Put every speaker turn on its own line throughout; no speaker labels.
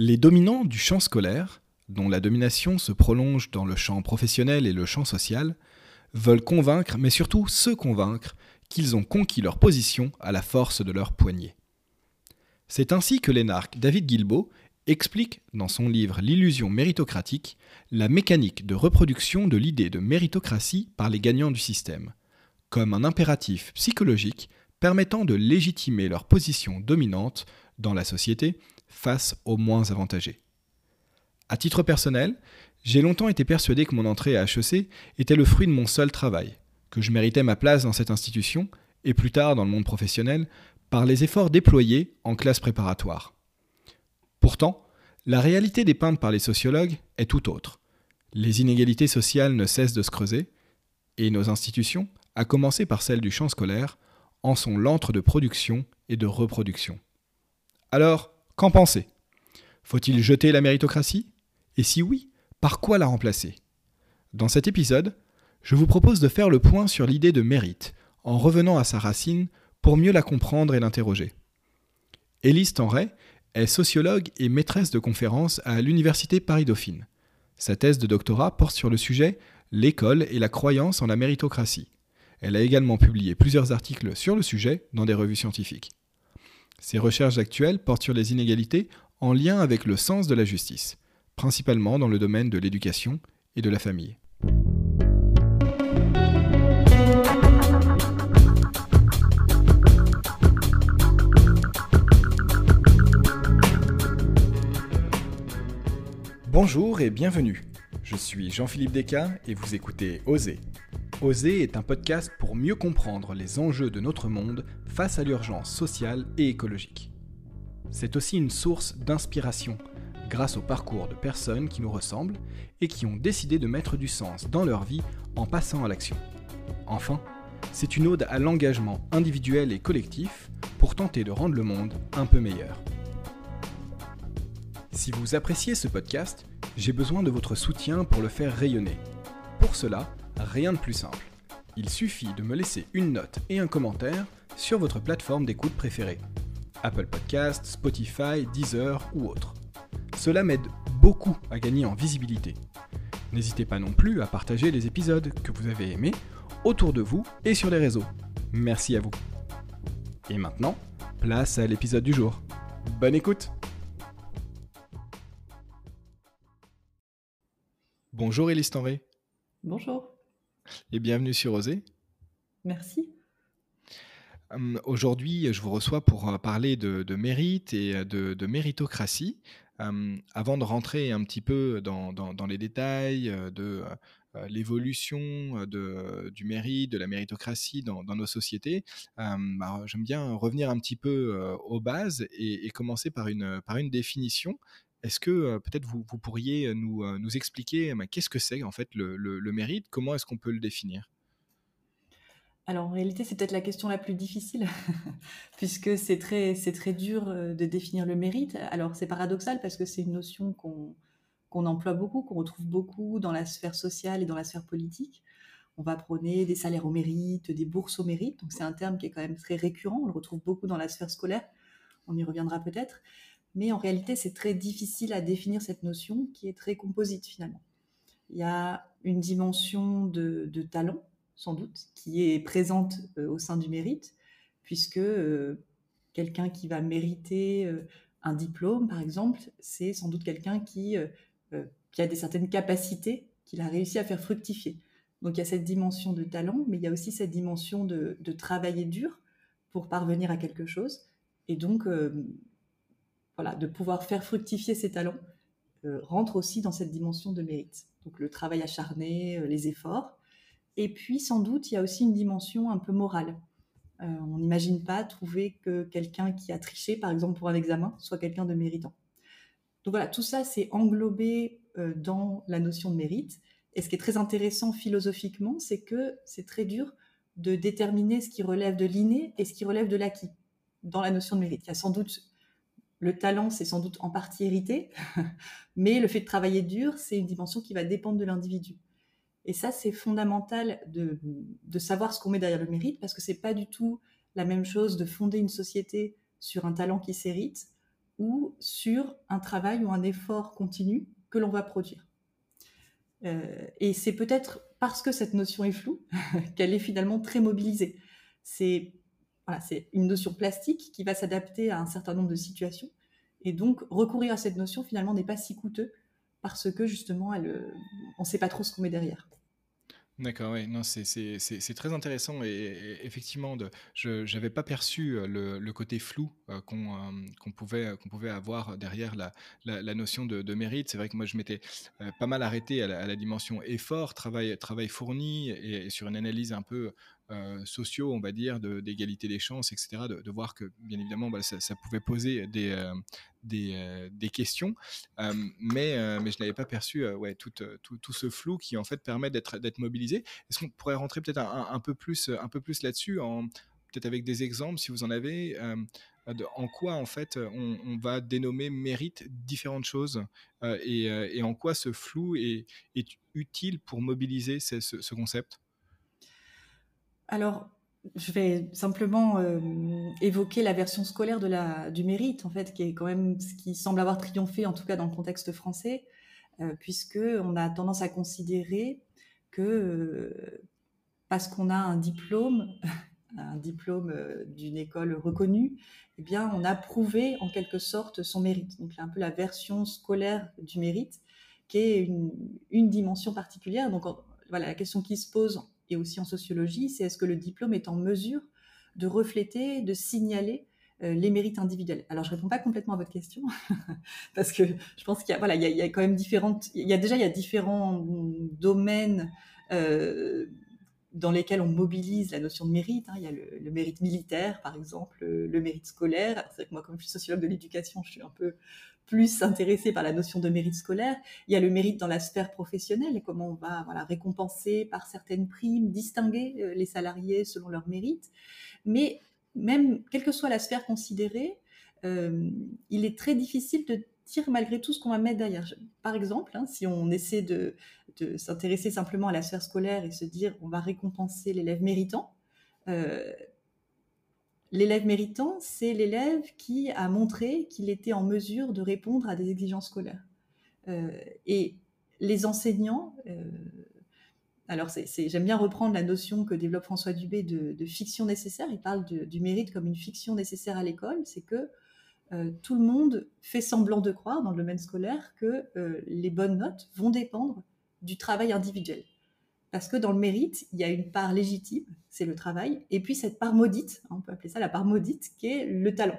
Les dominants du champ scolaire, dont la domination se prolonge dans le champ professionnel et le champ social, veulent convaincre, mais surtout se convaincre, qu'ils ont conquis leur position à la force de leur poignée. C'est ainsi que l'énarque David Guilbeault explique dans son livre L'illusion méritocratique la mécanique de reproduction de l'idée de méritocratie par les gagnants du système, comme un impératif psychologique permettant de légitimer leur position dominante dans la société face aux moins avantagés. À titre personnel, j'ai longtemps été persuadé que mon entrée à HEC était le fruit de mon seul travail, que je méritais ma place dans cette institution, et plus tard dans le monde professionnel, par les efforts déployés en classe préparatoire. Pourtant, la réalité dépeinte par les sociologues est tout autre. Les inégalités sociales ne cessent de se creuser, et nos institutions, à commencer par celle du champ scolaire, en sont l'antre de production et de reproduction. Alors, qu'en penser? Faut-il jeter la méritocratie? Et si oui, par quoi la remplacer? Dans cet épisode, je vous propose de faire le point sur l'idée de mérite, en revenant à sa racine pour mieux la comprendre et l'interroger. Élise Tenray est sociologue et maîtresse de conférences à l'Université Paris-Dauphine. Sa thèse de doctorat porte sur le sujet L'école et la croyance en la méritocratie. Elle a également publié plusieurs articles sur le sujet dans des revues scientifiques. Ses recherches actuelles portent sur les inégalités en lien avec le sens de la justice, principalement dans le domaine de l'éducation et de la famille. Bonjour et bienvenue. Je suis Jean-Philippe Descas et vous écoutez Oser. Oser est un podcast pour mieux comprendre les enjeux de notre monde face à l'urgence sociale et écologique. C'est aussi une source d'inspiration grâce au parcours de personnes qui nous ressemblent et qui ont décidé de mettre du sens dans leur vie en passant à l'action. Enfin, c'est une ode à l'engagement individuel et collectif pour tenter de rendre le monde un peu meilleur. Si vous appréciez ce podcast, j'ai besoin de votre soutien pour le faire rayonner. Pour cela, rien de plus simple. Il suffit de me laisser une note et un commentaire sur votre plateforme d'écoute préférée. Apple Podcast, Spotify, Deezer ou autre. Cela m'aide beaucoup à gagner en visibilité. N'hésitez pas non plus à partager les épisodes que vous avez aimés autour de vous et sur les réseaux. Merci à vous. Et maintenant, place à l'épisode du jour. Bonne écoute Bonjour Élise.
Bonjour.
Et bienvenue sur Osée.
Merci.
Hum, aujourd'hui, je vous reçois pour euh, parler de, mérite et euh, de, méritocratie. Hum, avant de rentrer un petit peu dans, les détails euh, de l'évolution du mérite, de la méritocratie dans, nos sociétés, hum, bah, j'aime bien revenir un petit peu aux bases et, commencer par une, par une définition. Est-ce que peut-être vous, pourriez nous, nous expliquer qu'est-ce que c'est en fait le, mérite? Comment est-ce qu'on peut le définir?
Alors en réalité, c'est peut-être la question la plus difficile, puisque c'est très, très dur de définir le mérite. Alors c'est paradoxal parce que c'est une notion qu'on, qu'on emploie beaucoup, qu'on retrouve beaucoup dans la sphère sociale et dans la sphère politique. On va prôner des salaires au mérite, des bourses au mérite, donc c'est un terme qui est quand même très récurrent, on le retrouve beaucoup dans la sphère scolaire, on y reviendra peut-être mais en réalité, c'est très difficile à définir cette notion qui est très composite finalement. Il y a une dimension de, talent, sans doute, qui est présente euh, au sein du mérite, puisque euh, quelqu'un qui va mériter euh, un diplôme, par exemple, c'est sans doute quelqu'un qui, a des certaines capacités qu'il a réussi à faire fructifier. Donc il y a cette dimension de talent, mais il y a aussi cette dimension de, de travailler dur pour parvenir à quelque chose. Et donc, de pouvoir faire fructifier ses talents euh, rentre aussi dans cette dimension de mérite. Donc le travail acharné, euh, les efforts. Et puis sans doute, il y a aussi une dimension un peu morale. Euh, on n'imagine pas trouver que quelqu'un qui a triché, par exemple pour un examen, soit quelqu'un de méritant. Donc voilà, tout ça, c'est englobé dans la notion de mérite. Et ce qui est très intéressant philosophiquement, c'est que c'est très dur de déterminer ce qui relève de l'inné et ce qui relève de l'acquis dans la notion de mérite. Il y a sans doute le talent, c'est sans doute en partie hérité, mais le fait de travailler dur, c'est une dimension qui va dépendre de l'individu. Et ça, c'est fondamental de, savoir ce qu'on met derrière le mérite, parce que c'est pas du tout la même chose de fonder une société sur un talent qui s'hérite ou sur un travail ou un effort continu que l'on va produire. Euh, et c'est peut-être parce que cette notion est floue qu'elle est finalement très mobilisée. C'est voilà, une notion plastique qui va s'adapter à un certain nombre de situations. Et donc, recourir à cette notion, finalement, n'est pas si coûteux parce que, justement, euh, on ne sait pas trop ce qu'on met derrière.
D'accord, oui, non, c'est très intéressant et, effectivement, je n'avais pas perçu euh, le, côté flou euh, qu'on pouvait, avoir derrière la, la, notion de, mérite. C'est vrai que moi, je m'étais pas mal arrêté à la, dimension effort, travail, travail fourni et, sur une analyse un peu euh, sociaux, on va dire, d'égalité des chances, etc., de, voir que, bien évidemment, bah, ça, pouvait poser des, euh, euh, des, questions, mais, mais je n'avais pas perçu ouais, tout, tout, ce flou qui, en fait, permet d'être mobilisé. Est-ce qu'on pourrait rentrer peut-être un, peu plus, un peu plus là-dessus, peut-être avec des exemples, si vous en avez en quoi en fait on, va dénommer mérite différentes choses et, en quoi ce flou est, est utile pour mobiliser ce concept?
Alors, je vais simplement euh, évoquer la version scolaire du mérite, en fait, qui est quand même ce qui semble avoir triomphé, en tout cas dans le contexte français, euh, puisque a tendance à considérer que euh, parce qu'on a un diplôme, un diplôme d'une école reconnue, eh on a prouvé en quelque sorte son mérite. Donc, c'est un peu la version scolaire du mérite, qui est une, une dimension particulière. Donc, voilà, la question qui se pose et aussi en sociologie, c'est est-ce que le diplôme est en mesure de refléter, de signaler euh, les mérites individuels? Alors, je réponds pas complètement à votre question parce que je pense qu'il y a, voilà, il y a, quand même différentes, il y a déjà il y a différents domaines euh, dans lesquels on mobilise la notion de mérite. Hein. Il y a le, mérite militaire, par exemple, le, mérite scolaire. C'est que moi, comme je suis sociologue de l'éducation, je suis un peu plus intéressé par la notion de mérite scolaire. Il y a le mérite dans la sphère professionnelle et comment on va voilà, récompenser par certaines primes, distinguer euh, les salariés selon leur mérite. Mais même, quelle que soit la sphère considérée, euh, il est très difficile de dire malgré tout ce qu'on va mettre derrière. Par exemple, hein, si on essaie de, s'intéresser simplement à la sphère scolaire et se dire on va récompenser l'élève méritant, euh, L'élève méritant, c'est l'élève qui a montré qu'il était en mesure de répondre à des exigences scolaires. Euh, et les enseignants, euh, alors j'aime bien reprendre la notion que développe François Dubé de, fiction nécessaire. Il parle du mérite comme une fiction nécessaire à l'école. C'est que euh, tout le monde fait semblant de croire dans le domaine scolaire que les bonnes notes vont dépendre du travail individuel. Parce que dans le mérite, il y a une part légitime, c'est le travail, et puis cette part maudite, hein, on peut appeler ça la part maudite, qui est le talent.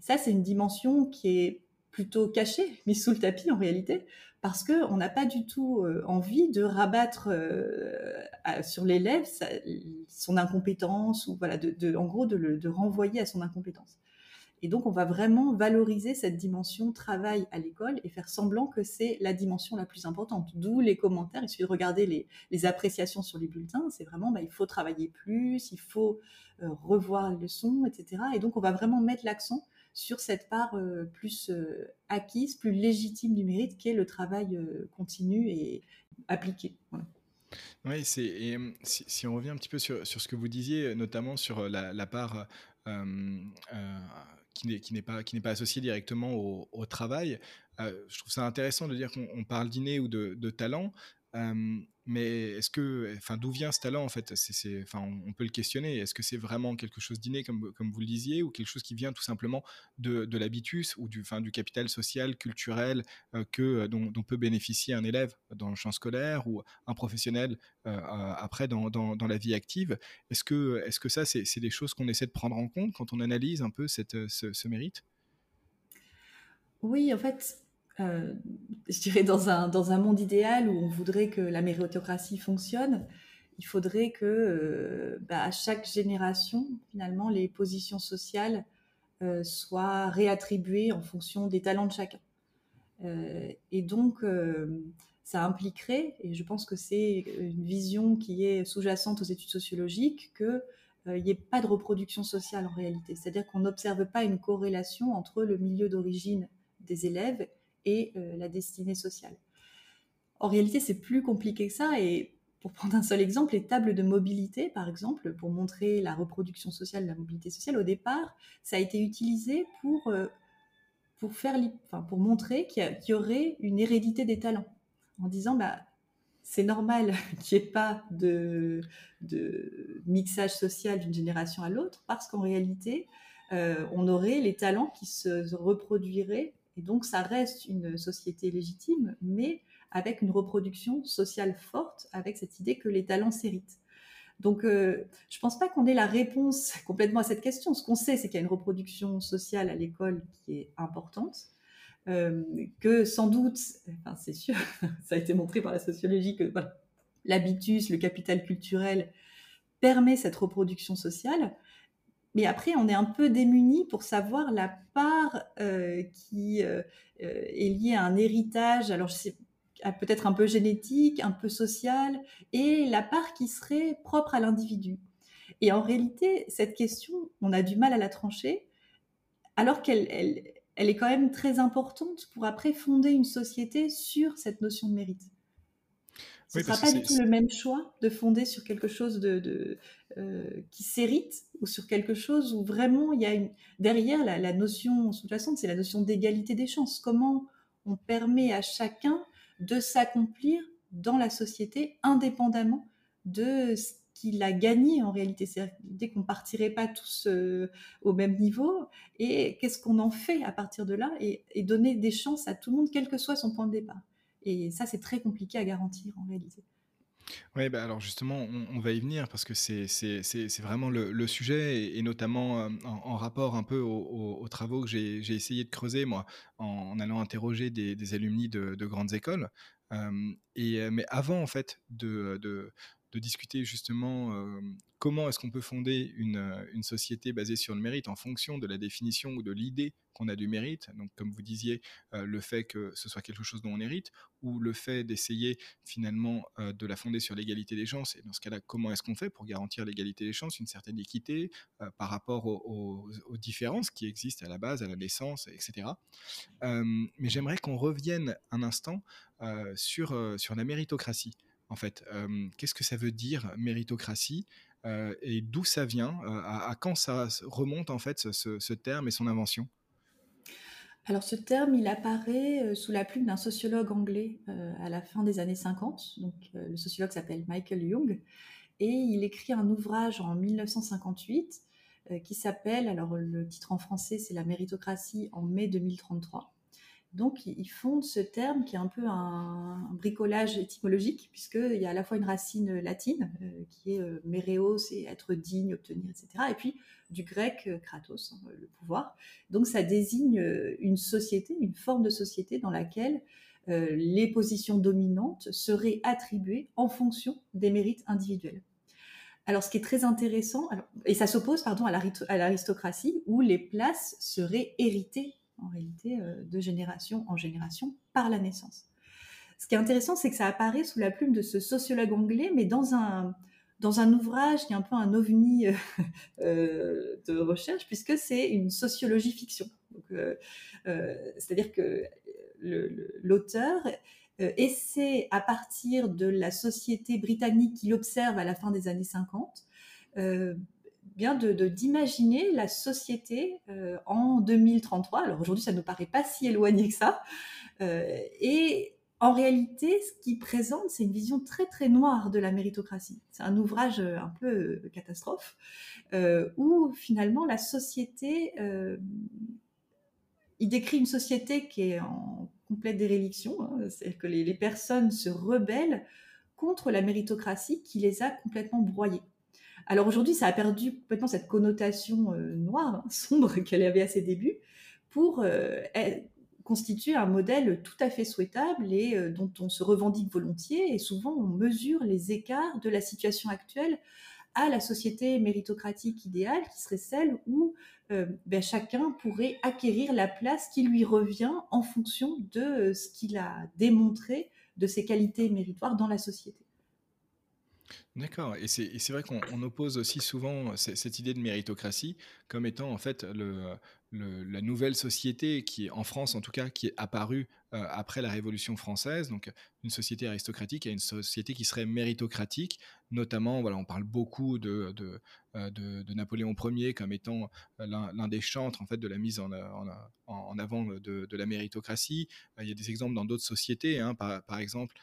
ça, c'est une dimension qui est plutôt cachée, mise sous le tapis en réalité, parce qu'on n'a pas du tout euh, envie de rabattre euh, sur l'élève son incompétence, ou voilà, de, en gros de le de renvoyer à son incompétence. Et donc, on va vraiment valoriser cette dimension travail à l'école et faire semblant que c'est la dimension la plus importante. D'où les commentaires. Il suffit de regarder les, appréciations sur les bulletins. C'est vraiment, bah, il faut travailler plus, il faut euh, revoir les leçons, etc. Et donc, on va vraiment mettre l'accent sur cette part euh, plus euh, acquise, plus légitime du mérite, qui est le travail continu et appliqué.
Oui, c'est, et si, on revient un petit peu sur, ce que vous disiez, notamment sur la, part qui n'est pas, associé directement au, travail. Euh, je trouve ça intéressant de dire qu'on parle d'inné ou de, de talent. Euh, mais est-ce que, enfin, d'où vient ce talent en fait? On, peut le questionner. Est-ce que c'est vraiment quelque chose d'inné, comme, comme vous le disiez, ou quelque chose qui vient tout simplement de, de l'habitus ou du, enfin, du capital social, culturel euh, que, dont, peut bénéficier un élève dans le champ scolaire ou un professionnel après dans, dans, la vie active? Est-ce que, est-ce que ça, c'est, des choses qu'on essaie de prendre en compte quand on analyse un peu cette, ce, ce mérite?
Oui, en fait, euh, je dirais, dans un, dans un monde idéal où on voudrait que la méritocratie fonctionne, il faudrait que euh, bah, à chaque génération, finalement, les positions sociales euh, soient réattribuées en fonction des talents de chacun. et donc, ça impliquerait, et je pense que c'est une vision qui est sous-jacente aux études sociologiques, qu'il n'y ait pas de reproduction sociale en réalité. C'est-à-dire qu'on n'observe pas une corrélation entre le milieu d'origine des élèves et euh, la destinée sociale. En réalité, c'est plus compliqué que ça et pour prendre un seul exemple, les tables de mobilité, par exemple, pour montrer la reproduction sociale, la mobilité sociale, au départ, ça a été utilisé pour euh, pour, faire, enfin, pour montrer qu'il y, aurait une hérédité des talents, en disant bah, c'est normal qu'il n'y ait pas de, de mixage social d'une génération à l'autre, parce qu'en réalité, euh, on aurait les talents qui se reproduiraient, et donc ça reste une société légitime, mais avec une reproduction sociale forte, avec cette idée que les talents s'héritent. Donc, euh, je ne pense pas qu'on ait la réponse complètement à cette question. Ce qu'on sait, c'est qu'il y a une reproduction sociale à l'école qui est importante, euh, que sans doute, c'est sûr, ça a été montré par la sociologie que l'habitus, le capital culturel permet cette reproduction sociale. Mais après, on est un peu démuni pour savoir la part euh, qui est liée à un héritage. Alors, peut-être un peu génétique, un peu social, et la part qui serait propre à l'individu. Et en réalité, cette question, on a du mal à la trancher, alors qu'elle elle, est quand même très importante pour après fonder une société sur cette notion de mérite. Ce ne sera pas du tout le même choix de fonder sur quelque chose de, euh, qui s'hérite ou sur quelque chose où vraiment il y a une, derrière la, la notion sous-jacente, c'est la notion d'égalité des chances. Comment on permet à chacun de s'accomplir dans la société indépendamment de ce qu'il a gagné en réalité? C'est l'idée qu'on partirait pas tous euh, au même niveau et qu'est-ce qu'on en fait à partir de là et, donner des chances à tout le monde, quel que soit son point de départ? Et ça, c'est très compliqué à garantir en réalité.
Oui, bah alors justement, on, va y venir parce que c'est vraiment le, sujet et, notamment euh, en, rapport un peu aux, travaux que j'ai essayé de creuser, moi, en, allant interroger des, alumni de, grandes écoles. Euh, et, euh, mais avant, en fait, de, de discuter justement euh, comment est-ce qu'on peut fonder euh, une, société basée sur le mérite en fonction de la définition ou de l'idée qu'on a du mérite. Donc, comme vous disiez, euh, le fait que ce soit quelque chose dont on hérite, ou le fait d'essayer finalement de la fonder sur l'égalité des chances. Et dans ce cas-là, comment est-ce qu'on fait pour garantir l'égalité des chances, une certaine équité par rapport aux, différences qui existent à la base, à la naissance, etc. mais j'aimerais qu'on revienne un instant sur la méritocratie en fait. Qu'est-ce que ça veut dire méritocratie et d'où ça vient à, quand ça remonte en fait ce, terme et son invention?
Alors ce terme, il apparaît sous la plume d'un sociologue anglais à la fin des années 50. Donc le sociologue s'appelle Michael Young et il écrit un ouvrage en 1958 qui s'appelle, alors le titre en français c'est La méritocratie en mai 2033. Donc, ils fondent ce terme qui est un peu un, bricolage étymologique, puisqu'il y a à la fois une racine latine, euh, qui est euh, c'est être digne, obtenir, etc. Et puis du grec euh, kratos, hein, le pouvoir. Donc, ça désigne une société, une forme de société dans laquelle les positions dominantes seraient attribuées en fonction des mérites individuels. Alors, ce qui est très intéressant, et ça s'oppose, pardon, à l'aristocratie, où les places seraient héritées en réalité, euh, de génération en génération par la naissance. Ce qui est intéressant, c'est que ça apparaît sous la plume de ce sociologue anglais, mais dans un, dans un ouvrage qui est un peu un ovni euh, euh, de recherche, puisque c'est une sociologie fiction. C'est-à-dire que l'auteur essaie, à partir de la société britannique qu'il observe à la fin des années 50, bien de d'imaginer la société euh, en 2033. Alors aujourd'hui, ça ne nous paraît pas si éloigné que ça. Euh, et en réalité, ce qu'il présente, c'est une vision très très noire de la méritocratie. C'est un ouvrage euh, un peu catastrophe où finalement la société, il décrit une société qui est en complète déréliction, hein. c'est-à-dire que les, les personnes se rebellent contre la méritocratie qui les a complètement broyées. Alors aujourd'hui, ça a perdu complètement cette connotation euh, noire, hein, sombre qu'elle avait à ses débuts, pour euh, constituer un modèle tout à fait souhaitable et euh, dont on se revendique volontiers. Et souvent, on mesure les écarts de la situation actuelle à la société méritocratique idéale, qui serait celle où ben, chacun pourrait acquérir la place qui lui revient en fonction de ce qu'il a démontré de ses qualités méritoires dans la société.
D'accord. Et c'est vrai qu'on oppose aussi souvent cette idée de méritocratie comme étant en fait la nouvelle société qui est en France en tout cas qui est apparue euh, après la Révolution française, donc une société aristocratique et une société qui serait méritocratique, notamment voilà on parle beaucoup de, euh, Napoléon Ier comme étant l'un des chantres en fait de la mise en, avant de, la méritocratie. Il y a des exemples dans d'autres sociétés, hein, par, exemple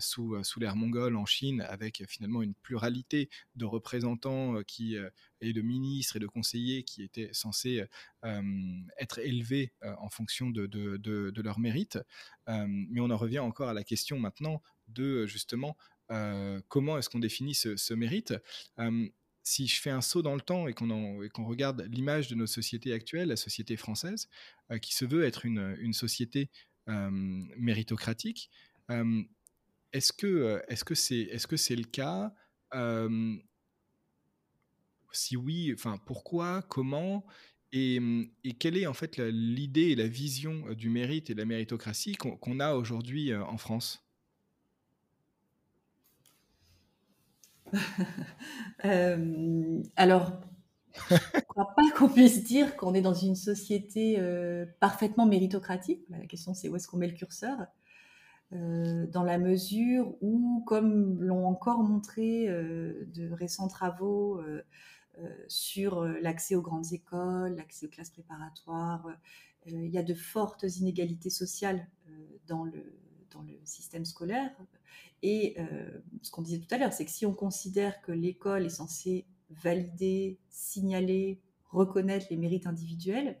sous, euh, sous l'ère mongole en Chine, avec finalement une pluralité de représentants euh, qui, et de ministres et de conseillers qui étaient censés être élevés en fonction de, de, de, leur mérite. mais on en revient encore à la question maintenant de justement comment est-ce qu'on définit ce, mérite? Si je fais un saut dans le temps et qu'on regarde l'image de nos sociétés actuelles, la société française, qui se veut être une, une société méritocratique, est-ce que est-ce que c'est est-ce que c'est le cas? Si oui, enfin pourquoi, comment? Et, quelle est en fait l'idée et la vision du mérite et de la méritocratie qu'on a aujourd'hui en France?
Alors, je ne crois pas qu'on puisse dire qu'on est dans une société parfaitement méritocratique. La question, c'est où est-ce qu'on met le curseur? Euh, dans la mesure où, comme l'ont encore montré euh, de récents travaux euh, sur l'accès aux grandes écoles, l'accès aux classes préparatoires, il y a de fortes inégalités sociales dans le, dans le système scolaire. Et ce qu'on disait tout à l'heure, c'est que si on considère que l'école est censée valider, signaler, reconnaître les mérites individuels,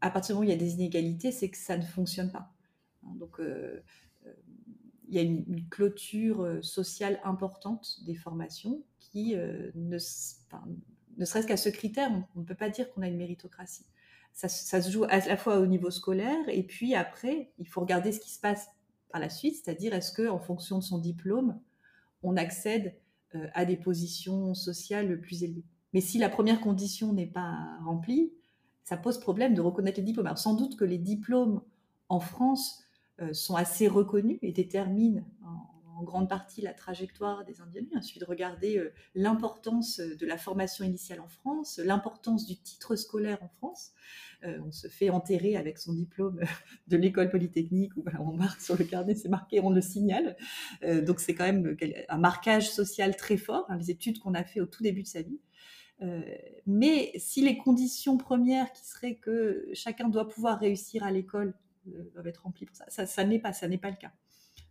à partir du moment où il y a des inégalités, c'est que ça ne fonctionne pas. Donc, il y a une, clôture euh, sociale importante des formations qui, euh, ne, serait-ce qu'à ce critère, on ne peut pas dire qu'on a une méritocratie. Ça, se joue à la fois au niveau scolaire et puis après, il faut regarder ce qui se passe par la suite, c'est-à-dire est-ce que en fonction de son diplôme, on accède euh, à des positions sociales plus élevées. Mais si la première condition n'est pas remplie, ça pose problème de reconnaître les diplômes. Alors sans doute que les diplômes en France euh, sont assez reconnus et déterminent en, grande partie la trajectoire des individus. Il suffit de regarder euh, l'importance de la formation initiale en France, l'importance du titre scolaire en France. Euh, on se fait enterrer avec son diplôme de l'école polytechnique où on marque sur le carnet, c'est marqué, on le signale. donc c'est quand même un marquage social très fort, hein, les études qu'on a fait au tout début de sa vie. mais si les conditions premières qui seraient que chacun doit pouvoir réussir à l'école doivent être remplis pour ça. Ça, n'est pas, ça n'est pas le cas.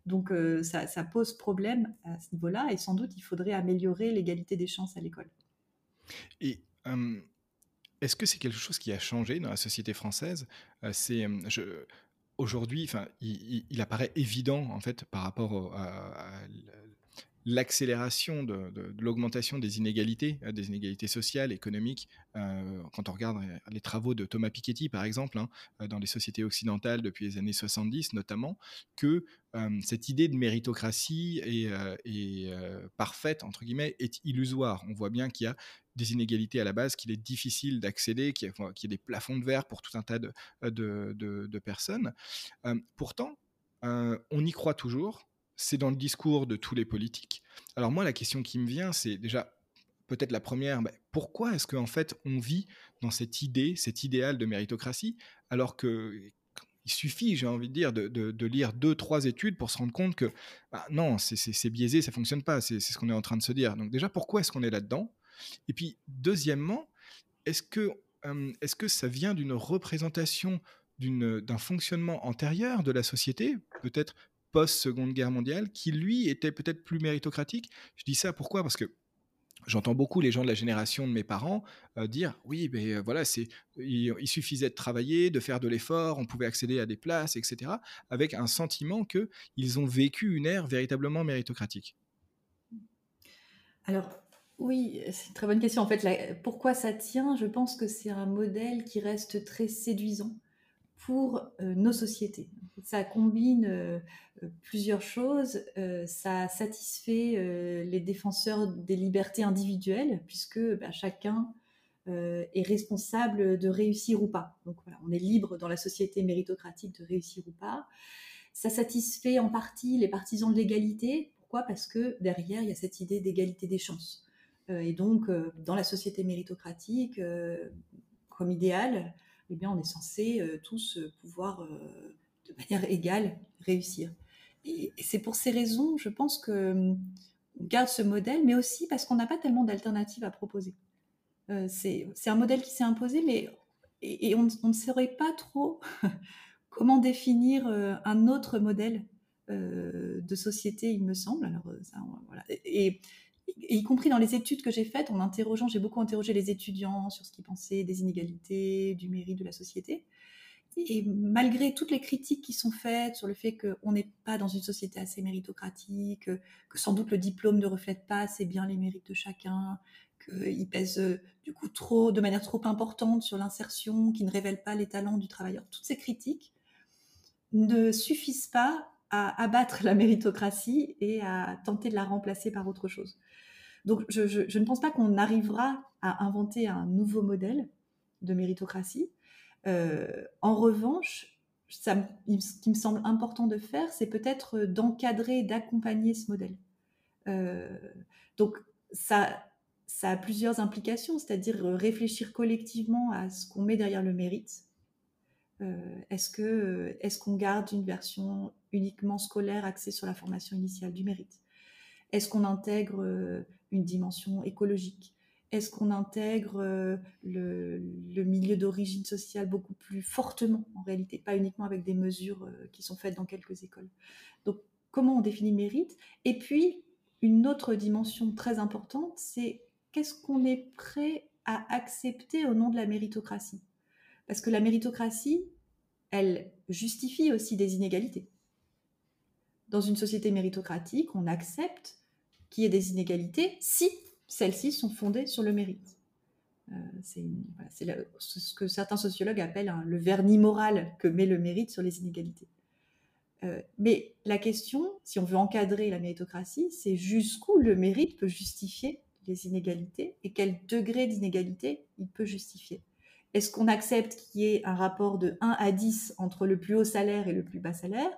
Donc euh, ça, pose problème à ce niveau-là et sans doute il faudrait améliorer l'égalité des chances à l'école.
Et est-ce que c'est quelque chose qui a changé dans la société française? Euh, C'est aujourd'hui, enfin, il, apparaît évident en fait par rapport à, l'accélération de, l'augmentation des inégalités, euh, des inégalités sociales, économiques. Euh, quand on regarde les travaux de Thomas Piketty, par exemple, hein, euh, dans les sociétés occidentales depuis les années 70 notamment, que cette idée de méritocratie est, parfaite, entre guillemets, est illusoire. On voit bien qu'il y a des inégalités à la base, qu'il est difficile d'accéder, qu'il y, a des plafonds de verre pour tout un tas de personnes. pourtant, on y croit toujours, c'est dans le discours de tous les politiques. Alors moi, la question qui me vient, c'est déjà peut-être la première, bah, pourquoi est-ce qu'en fait on vit dans cette idée, cet idéal de méritocratie, alors que il suffit, j'ai envie de dire, de, lire deux, trois études pour se rendre compte que bah, non, c'est biaisé, ça fonctionne pas, c'est ce qu'on est en train de se dire. Donc déjà, pourquoi est-ce qu'on est là-dedans? Et puis, deuxièmement, est-ce que, est-ce que ça vient d'une représentation d'un fonctionnement antérieur de la société, peut-être post-seconde guerre mondiale, qui lui était peut-être plus méritocratique. Je dis ça pourquoi? Parce que J'entends beaucoup les gens de la génération de mes parents euh, dire oui, mais euh, voilà, c'est il, suffisait de travailler, de faire de l'effort, on pouvait accéder à des places, etc. Avec un sentiment que ils ont vécu une ère véritablement méritocratique.
Alors oui, c'est une très bonne question. En fait, pourquoi ça tient? Je pense que c'est un modèle qui reste très séduisant pour euh, nos sociétés. Ça combine euh, plusieurs choses. Euh, ça satisfait les défenseurs des libertés individuelles, puisque bah, chacun est responsable de réussir ou pas. Donc voilà, on est libre dans la société méritocratique de réussir ou pas. Ça satisfait en partie les partisans de l'égalité. Pourquoi? Parce que derrière, il y a cette idée d'égalité des chances. et donc, dans la société méritocratique, comme idéal, eh bien, on est censé tous pouvoir, de manière égale, réussir. Et, c'est pour ces raisons, je pense que hum, garde ce modèle, mais aussi parce qu'on n'a pas tellement d'alternatives à proposer. c'est un modèle qui s'est imposé, mais et, on, ne saurait pas trop comment définir un autre modèle de société, il me semble. Alors, et, y compris dans les études que j'ai faites, en interrogeant, j'ai beaucoup interrogé les étudiants sur ce qu'ils pensaient des inégalités, du mérite de la société. Et malgré toutes les critiques qui sont faites sur le fait qu'on n'est pas dans une société assez méritocratique, que sans doute le diplôme ne reflète pas assez bien les mérites de chacun, qu'il pèse euh, du coup trop, de manière trop importante sur l'insertion, qui ne révèle pas les talents du travailleur. Toutes ces critiques ne suffisent pas à abattre la méritocratie et à tenter de la remplacer par autre chose. Donc je, ne pense pas qu'on arrivera à inventer un nouveau modèle de méritocratie. Euh, en revanche, ce qui me semble important de faire, c'est peut-être d'encadrer, d'accompagner ce modèle. Euh, donc ça, a plusieurs implications, c'est-à-dire réfléchir collectivement à ce qu'on met derrière le mérite. Euh, est-ce qu'on garde une version uniquement scolaire axée sur la formation initiale du mérite? Est-ce qu'on intègre une dimension écologique. Est-ce qu'on intègre le, milieu d'origine sociale beaucoup plus fortement en réalité, pas uniquement avec des mesures qui sont faites dans quelques écoles? Donc comment on définit mérite? Et puis une autre dimension très importante, c'est qu'est-ce qu'on est prêt à accepter au nom de la méritocratie? Parce que la méritocratie, elle justifie aussi des inégalités. Dans une société méritocratique, on accepte qu'il y ait des inégalités si celles-ci sont fondées sur le mérite. Euh, c'est ce que certains sociologues appellent le vernis moral que met le mérite sur les inégalités. Euh, mais la question, si on veut encadrer la méritocratie, c'est jusqu'où le mérite peut justifier les inégalités et quel degré d'inégalité il peut justifier. Est-ce qu'on accepte qu'il y ait un rapport de 1 à 10 entre le plus haut salaire et le plus bas salaire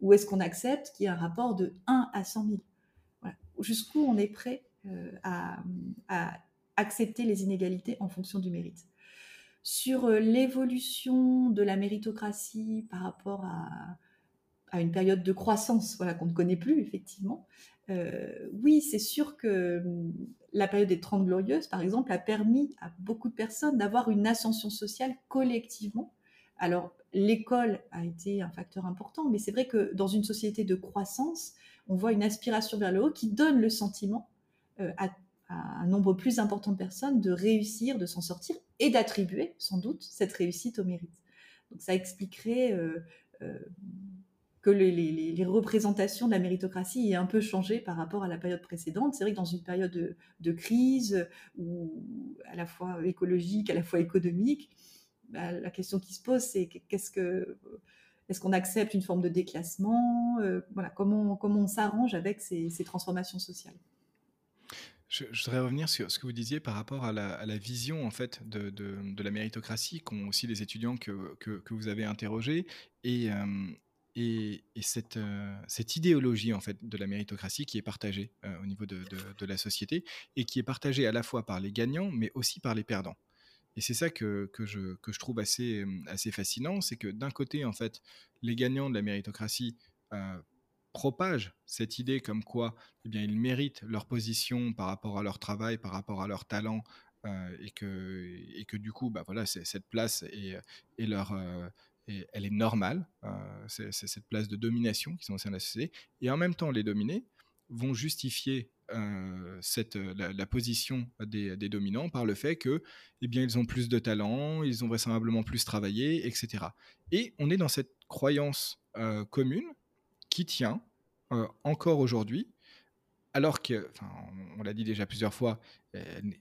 ou est-ce qu'on accepte qu'il y ait un rapport de 1 à 100 000 Jusqu'où on est prêt euh, à, accepter les inégalités en fonction du mérite Sur euh, l'évolution de la méritocratie par rapport à, une période de croissance voilà, qu'on ne connaît plus, effectivement, euh, oui, c'est sûr que hum, la période des Trente Glorieuses, par exemple, a permis à beaucoup de personnes d'avoir une ascension sociale collectivement. Alors, l'école a été un facteur important, mais c'est vrai que dans une société de croissance, on voit une aspiration vers le haut qui donne le sentiment euh, à, un nombre plus important de personnes de réussir, de s'en sortir et d'attribuer sans doute cette réussite au mérite. Donc ça expliquerait euh, que les, représentations de la méritocratie aient un peu changé par rapport à la période précédente. C'est vrai que dans une période de, crise, ou à la fois écologique, à la fois économique, bah, la question qui se pose, c'est qu'est-ce que est-ce qu'on accepte une forme de déclassement euh, Voilà, comment, comment on s'arrange avec ces, transformations sociales?
Je, voudrais revenir sur ce que vous disiez par rapport à la, vision en fait de, de, la méritocratie qu'ont aussi les étudiants que, que, que vous avez interrogés et, euh, et, cette, euh, cette, idéologie en fait de la méritocratie qui est partagée au niveau de, de, la société et qui est partagée à la fois par les gagnants mais aussi par les perdants. Et c'est ça que, que, je, que, je, trouve assez, euh, assez fascinant, c'est que d'un côté en fait les gagnants de la méritocratie propagent cette idée comme quoi eh bien, ils méritent leur position par rapport à leur travail, par rapport à leur talent, et, que, et que du coup, bah, voilà, cette place est, est leur, et elle est normale, euh, c'est cette place de domination qui sont au sein de la société, et en même temps les dominés vont justifier euh, cette, la, position des, dominants par le fait que, eh bien, ils ont plus de talent, ils ont vraisemblablement plus travaillé, etc. Et on est dans cette croyance euh, commune qui tient encore aujourd'hui, alors que, on, l'a dit déjà plusieurs fois, elle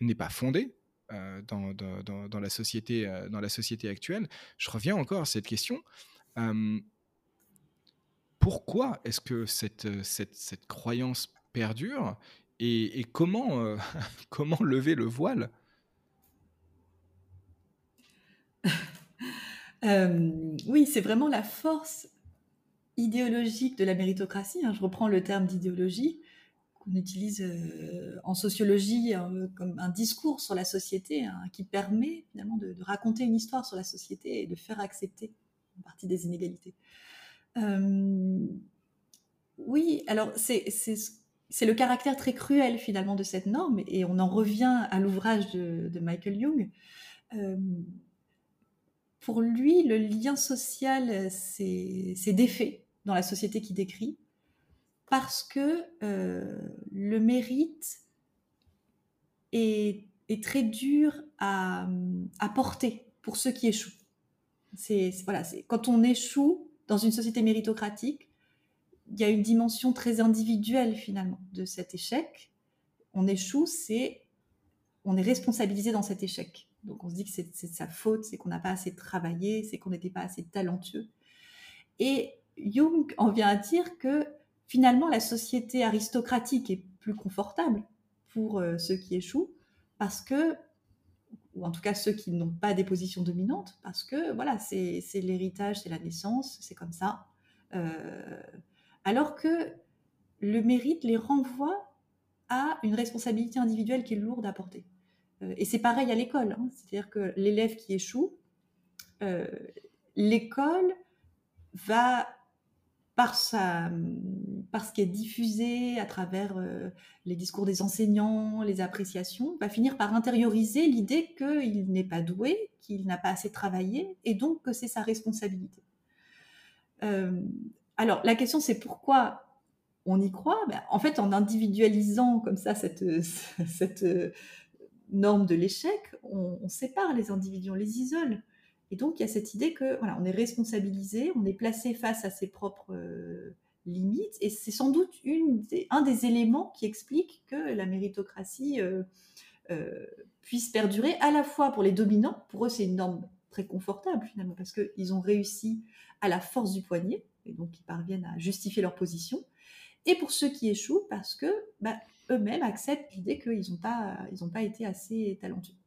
n'est pas fondée, euh, dans, dans, dans, la société, euh, dans la société actuelle. Je reviens encore à cette question. Pourquoi est-ce que cette, cette, croyance perdure et, euh, comment lever le voile?
Oui, c'est vraiment la force idéologique de la méritocratie. Hein. je reprends le terme d'idéologie qu'on utilise euh, en sociologie euh, comme un discours sur la société hein, qui permet finalement de, raconter une histoire sur la société et de faire accepter une partie des inégalités. Euh, oui, alors c'est le caractère très cruel finalement de cette norme et on en revient à l'ouvrage de, Michael Young. pour lui, le lien social, c'est défait dans la société qu'il décrit parce que euh, le mérite est, très dur à, porter pour ceux qui échouent. C'est, voilà, quand on échoue dans une société méritocratique, il y a une dimension très individuelle finalement de cet échec. On échoue, c'est on est responsabilisé dans cet échec. Donc on se dit que c'est, sa faute, c'est qu'on n'a pas assez travaillé, c'est qu'on n'était pas assez talentueux. Et Jung en vient à dire que finalement, la société aristocratique est plus confortable pour euh, ceux qui échouent, parce que, ou en tout cas ceux qui n'ont pas des positions dominantes, parce que voilà, c'est l'héritage, c'est la naissance, c'est comme ça. Euh, alors que le mérite les renvoie à une responsabilité individuelle qui est lourde à porter. Euh, et c'est pareil à l'école, hein. c'est-à-dire que l'élève qui échoue, l'école va par, ce qui est diffusé à travers euh, les discours des enseignants, les appréciations, va finir par intérioriser l'idée qu'il n'est pas doué, qu'il n'a pas assez travaillé, et donc que c'est sa responsabilité. Euh, alors, la question, c'est pourquoi on y croit? Ben, En fait, en individualisant comme ça cette, cette euh, norme de l'échec, on, on, sépare les individus, on les isole. Et donc, il y a cette idée que on est responsabilisé, on est placé face à ses propres euh, limites, et c'est sans doute un des éléments qui explique que la méritocratie euh, euh, puisse perdurer à la fois pour les dominants, pour eux c'est une norme très confortable finalement, parce qu'ils ont réussi à la force du poignet, et donc ils parviennent à justifier leur position, et pour ceux qui échouent, parce que bah, eux-mêmes acceptent l'idée qu'ils n'ont pas été assez talentueux.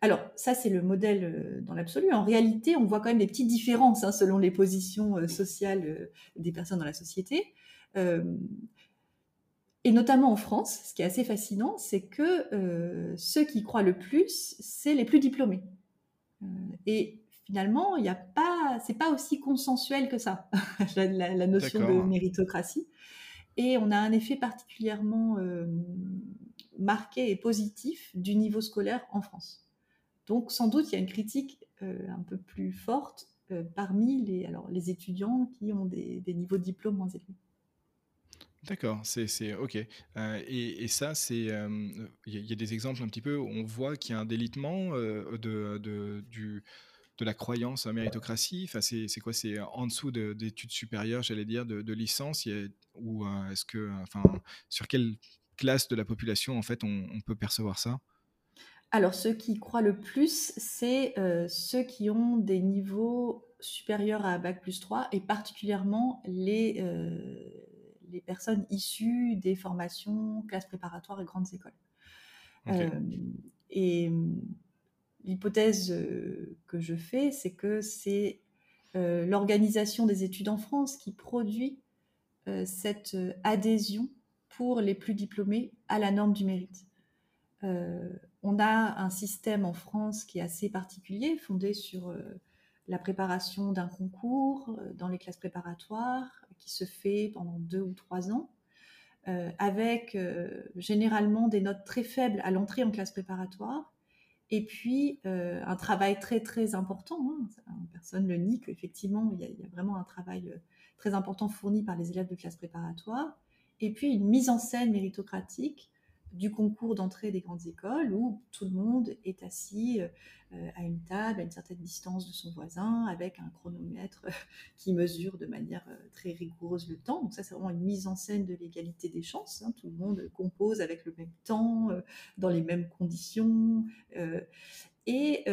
Alors, ça, c'est le modèle euh, dans l'absolu. En réalité, on voit quand même des petites différences hein, selon les positions euh, sociales euh, des personnes dans la société. et notamment en France, ce qui est assez fascinant, c'est que ceux qui croient le plus, c'est les plus diplômés. et finalement, il n'y a pas, c'est pas aussi consensuel que ça, la, notion de méritocratie. Et on a un effet particulièrement marqué et positif du niveau scolaire en France. Donc sans doute, il y a une critique euh, un peu plus forte euh, parmi les, alors, les étudiants qui ont des, niveaux de diplôme moins élevés.
D'accord, c'est ok. Euh, et, ça, il y, a des exemples un petit peu où on voit qu'il y a un délitement de, de, du, de la croyance en méritocratie. Enfin, c'est quoi? C'est en dessous d'études supérieures, j'allais dire, de, licence, ou est-ce que, enfin, sur quelle classe de la population en fait on peut percevoir ça?
Alors, ceux qui croient le plus, c'est euh, ceux qui ont des niveaux supérieurs à Bac plus 3 et particulièrement les, euh, les personnes issues des formations classes préparatoires et grandes écoles. Euh, et l'hypothèse que je fais, c'est que c'est l'organisation des études en France qui produit cette adhésion pour les plus diplômés à la norme du mérite. Euh, on a un système en France qui est assez particulier, fondé sur euh, la préparation d'un concours euh, dans les classes préparatoires, qui se fait pendant deux ou trois ans, avec généralement des notes très faibles à l'entrée en classe préparatoire, et puis un travail très très important. Hein, personne ne le nie qu'effectivement il y, a vraiment un travail très important fourni par les élèves de classe préparatoire, et puis une mise en scène méritocratique du concours d'entrée des grandes écoles où tout le monde est assis euh, à une table à une certaine distance de son voisin avec un chronomètre euh, qui mesure de manière euh, très rigoureuse le temps. Donc ça, c'est vraiment une mise en scène de l'égalité des chances. Hein. Tout le monde compose avec le même temps, dans les mêmes conditions. et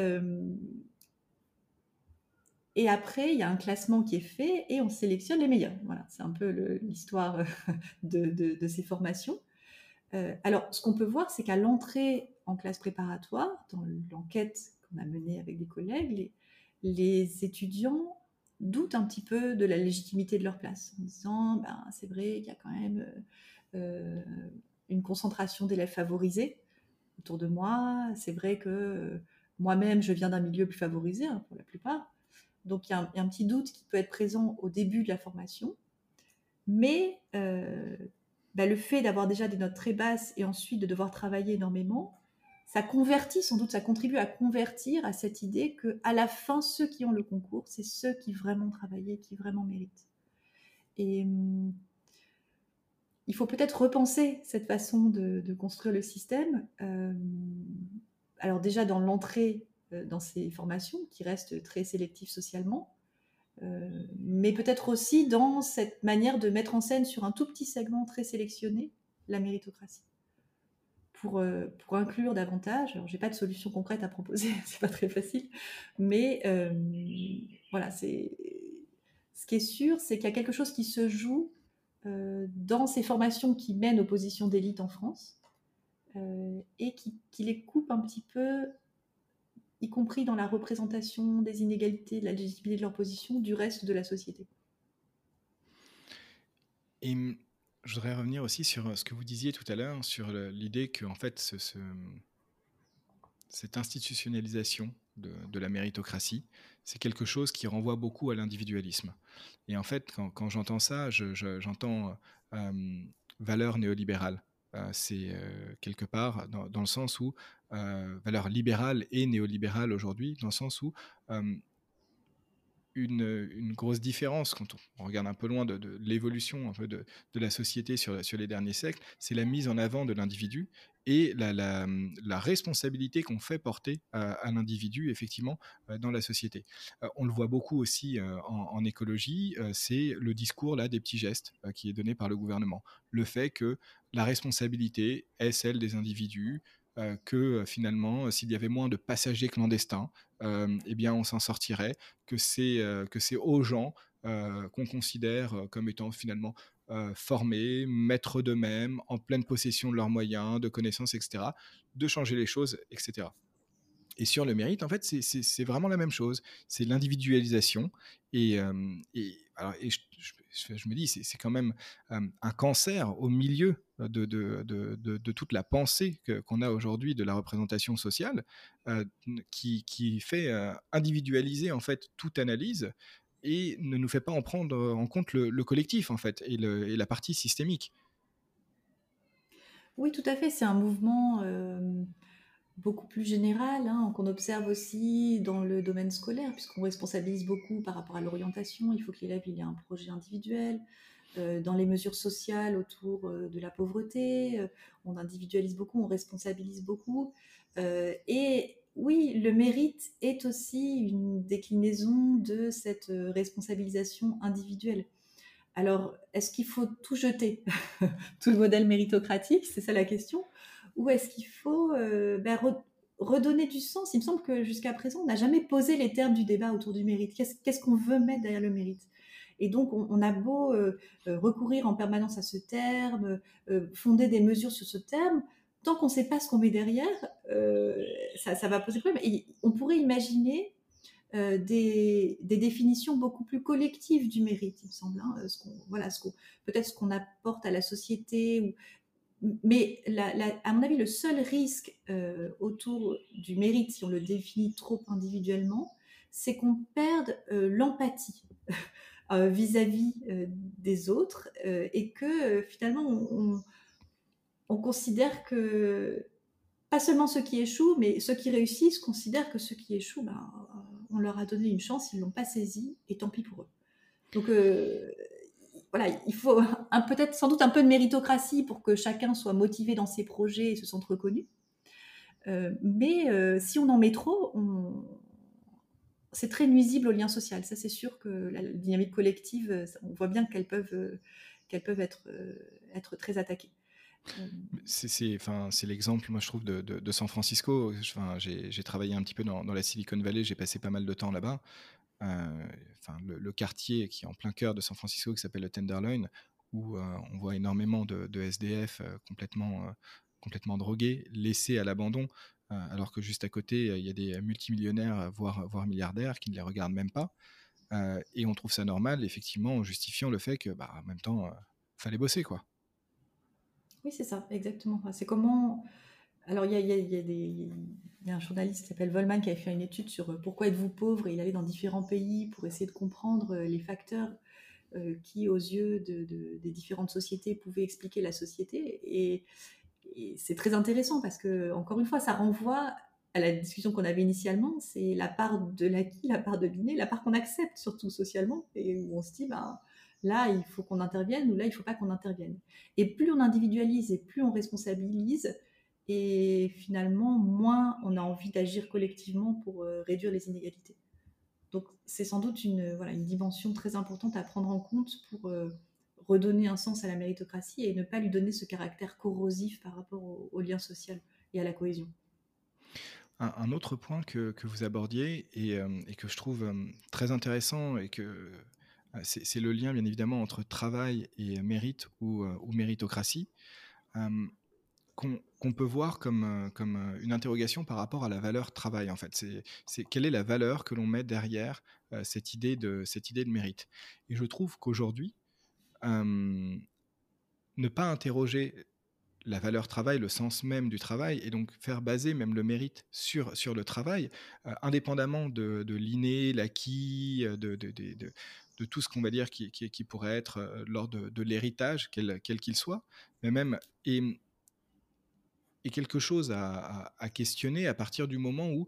et après, il y a un classement qui est fait et on sélectionne les meilleurs. Voilà, c'est un peu l'histoire de, ces formations. Euh, alors, ce qu'on peut voir, c'est qu'à l'entrée en classe préparatoire, dans l'enquête qu'on a menée avec des collègues, les, étudiants doutent un petit peu de la légitimité de leur place, en disant ben, c'est vrai qu'il y a quand même une concentration d'élèves favorisés autour de moi. C'est vrai que moi-même, je viens d'un milieu plus favorisé hein, pour la plupart. Donc il y, a un, petit doute qui peut être présent au début de la formation. Mais euh, bah, le fait d'avoir déjà des notes très basses et ensuite de devoir travailler énormément, ça convertit, sans doute, ça contribue à convertir à cette idée que à la fin, ceux qui ont le concours, c'est ceux qui vraiment travaillent, qui vraiment méritent. Et hum, il faut peut-être repenser cette façon de, construire le système. Euh, alors déjà dans l'entrée euh, dans ces formations, qui restent très sélectives socialement, euh, mais peut-être aussi dans cette manière de mettre en scène sur un tout petit segment très sélectionné la méritocratie. Pour, pour inclure davantage, alors j'ai pas de solution concrète à proposer, c'est pas très facile, mais voilà, c'est ce qui est sûr, c'est qu'il y a quelque chose qui se joue euh, dans ces formations qui mènent aux positions d'élite en France euh, et qui, les coupent un petit peu, y compris dans la représentation des inégalités, de la légitimité de leur position, du reste de la société.
Et je voudrais revenir aussi sur ce que vous disiez tout à l'heure, sur l'idée que en fait, ce, cette institutionnalisation de, la méritocratie, c'est quelque chose qui renvoie beaucoup à l'individualisme. Et en fait, quand, j'entends ça, j'entends euh, valeur néolibérale. Euh, c'est euh, quelque part dans, le sens où valeur libérale et néolibérale aujourd'hui, dans le sens où une, grosse différence quand on, regarde un peu loin de, l'évolution un peu de, la société sur, sur les derniers siècles, c'est la mise en avant de l'individu et la, responsabilité qu'on fait porter à, l'individu effectivement euh, dans la société. Euh, on le voit beaucoup aussi euh, en, écologie, c'est le discours là des petits gestes qui est donné par le gouvernement. Le fait que la responsabilité est celle des individus, que finalement, s'il y avait moins de passagers clandestins, eh bien, on s'en sortirait, que c'est que c'est aux gens qu'on considère comme étant finalement formés, maîtres d'eux-mêmes, en pleine possession de leurs moyens, de connaissances, etc., de changer les choses, etc. Et sur le mérite, en fait, c'est vraiment la même chose. C'est l'individualisation. Et, alors, et je, me dis, c'est quand même un cancer au milieu de, toute la pensée qu'on a aujourd'hui de la représentation sociale, qui, fait individualiser en fait toute analyse et ne nous fait pas en prendre en compte le, collectif en fait et, la partie systémique.
Oui, tout à fait. C'est un mouvement beaucoup plus général, hein, qu'on observe aussi dans le domaine scolaire, puisqu'on responsabilise beaucoup par rapport à l'orientation. Il faut que l'élève ait un projet individuel. Euh, dans les mesures sociales autour euh, de la pauvreté, euh, on individualise beaucoup, on responsabilise beaucoup. et oui, le mérite est aussi une déclinaison de cette responsabilisation individuelle. Alors, est-ce qu'il faut tout jeter, tout le modèle méritocratique C'est ça la question ou est-ce qu'il faut euh, ben, redonner du sens? Il me semble que jusqu'à présent, on n'a jamais posé les termes du débat autour du mérite. Qu'est-ce qu'on veut mettre derrière le mérite? Et donc, on, a beau euh, euh, recourir en permanence à ce terme, fonder des mesures sur ce terme, tant qu'on ne sait pas ce qu'on met derrière, ça, va poser problème. On pourrait imaginer des, définitions beaucoup plus collectives du mérite, il me semble. Hein, voilà, peut-être ce qu'on apporte à la société ou mais à mon avis, le seul risque euh, autour du mérite, si on le définit trop individuellement, c'est qu'on perde euh, l'empathie euh, vis-à-vis des autres et que finalement on, considère que pas seulement ceux qui échouent, mais ceux qui réussissent considèrent que ceux qui échouent, ben, on leur a donné une chance, ils l'ont pas saisie et tant pis pour eux. Donc voilà, il faut peut-être sans doute un peu de méritocratie pour que chacun soit motivé dans ses projets et se sente reconnu. Euh, mais euh, si on en met trop, c'est très nuisible au lien social. Ça, c'est sûr que la dynamique collective, euh, on voit bien qu'elles peuvent, peuvent être, être très attaquées.
C'est l'exemple, moi je trouve, de, San Francisco. J'ai travaillé un petit peu dans la Silicon Valley, j'ai passé pas mal de temps là-bas. Euh, enfin, le, quartier qui est en plein cœur de San Francisco, qui s'appelle le Tenderloin, où euh, on voit énormément de, SDF euh, complètement, complètement drogués, laissés à l'abandon, alors que juste à côté, il y a des multimillionnaires, voire, milliardaires, qui ne les regardent même pas. et on trouve ça normal, effectivement, en justifiant le fait que, bah, en même temps, fallait bosser, quoi.
Oui, c'est ça, exactement. c'est comment. Alors, il y a, un journaliste qui s'appelle Volman qui a fait une étude sur pourquoi êtes-vous pauvre et il allait dans différents pays pour essayer de comprendre les facteurs qui, aux yeux des différentes sociétés, pouvaient expliquer la société. Et, et c'est très intéressant parce que, encore une fois, ça renvoie à la discussion qu'on avait initialement, c'est la part de l'acquis, la part de l'inné, la part qu'on accepte surtout socialement, et où on se dit, ben, là, il faut qu'on intervienne, ou là, il ne faut pas qu'on intervienne. Et plus on individualise et plus on responsabilise, et finalement, moins on a envie d'agir collectivement pour euh, réduire les inégalités. Donc, c'est sans doute une, voilà, une dimension très importante à prendre en compte pour euh, redonner un sens à la méritocratie et ne pas lui donner ce caractère corrosif par rapport au lien social et à la cohésion.
Un, autre point que, vous abordiez euh, et, que je trouve euh, très intéressant et que euh, c'est le lien bien évidemment entre travail et mérite ou, méritocratie qu'on peut voir comme, comme une interrogation par rapport à la valeur travail en fait. C'est quelle est la valeur que l'on met derrière cette, idée de, cette idée de mérite. Et je trouve qu'aujourd'hui, ne pas interroger la valeur travail, le sens même du travail, et donc faire baser même le mérite sur, sur le travail, euh, indépendamment de, de l'inné, l'acquis, euh, de, de, de, tout ce qu'on va dire qui, qui, pourrait être euh, lors de, l'héritage, quel qu'il soit, mais même et quelque chose à, questionner à partir du moment où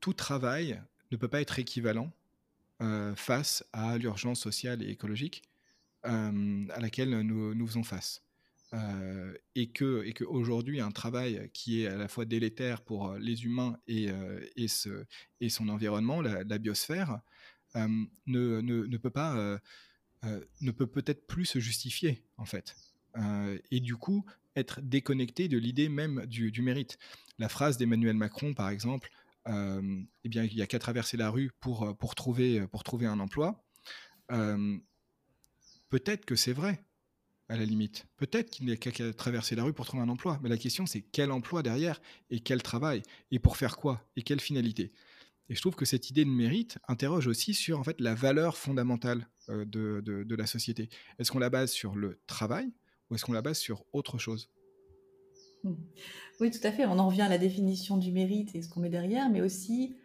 tout travail ne peut pas être équivalent face à l'urgence sociale et écologique à laquelle nous, nous faisons face. Euh, et que et qu'aujourd'hui un travail qui est à la fois délétère pour euh, les humains et, euh, et, son environnement, la, biosphère, ne, ne, ne, peut pas ne peut peut-être plus se justifier en fait et du coup être déconnecté de l'idée même du, mérite. La phrase d'Emmanuel Macron par exemple, eh bien il n'y a qu'à traverser la rue pour pour trouver pour trouver un emploi. peut-être que c'est vrai, à la limite. Peut-être qu'il n'est qu'à traverser la rue pour trouver un emploi, mais la question c'est quel emploi derrière et quel travail et pour faire quoi et quelle finalité. Et je trouve que cette idée de mérite interroge aussi sur en fait la valeur fondamentale euh, de, de, la société. Est-ce qu'on la base sur le travail ou est-ce qu'on la base sur autre chose
mmh. Oui, tout à fait. On en revient à la définition du mérite et ce qu'on met derrière, mais aussi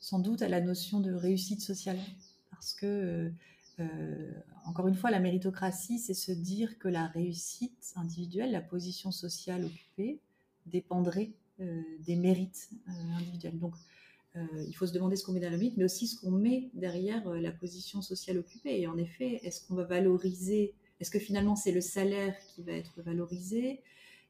sans doute à la notion de réussite sociale. Parce que euh, euh, encore une fois, la méritocratie, c'est se dire que la réussite individuelle, la position sociale occupée, dépendrait euh, des mérites individuels. Donc, il faut se demander ce qu'on met dans le mérite, mais aussi ce qu'on met derrière la position sociale occupée. Et en effet, est-ce qu'on va valoriser, est-ce que finalement c'est le salaire qui va être valorisé?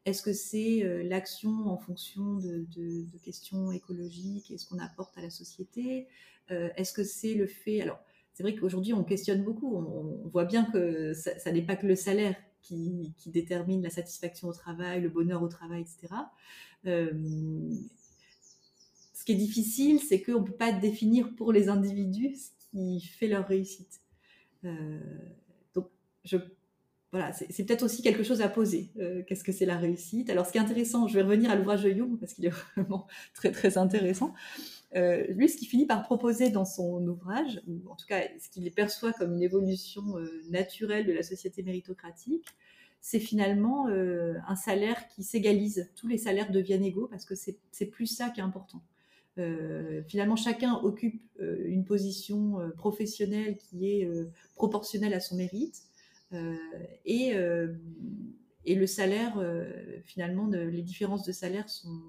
Est-ce que c'est l'action en fonction de, questions écologiques et ce qu'on apporte à la société? Est-ce que c'est le fait... Alors, c'est vrai qu'aujourd'hui, on questionne beaucoup. On, voit bien que ça, n'est pas que le salaire qui, détermine la satisfaction au travail, le bonheur au travail, etc. Euh, ce qui est difficile, c'est qu'on ne peut pas définir pour les individus ce qui fait leur réussite. Euh, donc, je, voilà, c'est peut-être aussi quelque chose à poser. Euh, qu'est-ce que c'est la réussite? Alors, ce qui est intéressant, je vais revenir à l'ouvrage de Jung parce qu'il est vraiment très très intéressant. Euh, lui, ce qu'il finit par proposer dans son ouvrage, ou en tout cas ce qu'il perçoit comme une évolution euh, naturelle de la société méritocratique, c'est finalement un salaire qui s'égalise. Tous les salaires deviennent égaux parce que c'est plus ça qui est important. finalement, chacun occupe une position professionnelle qui est proportionnelle à son mérite. Et, et le salaire, finalement, les différences de salaire sont,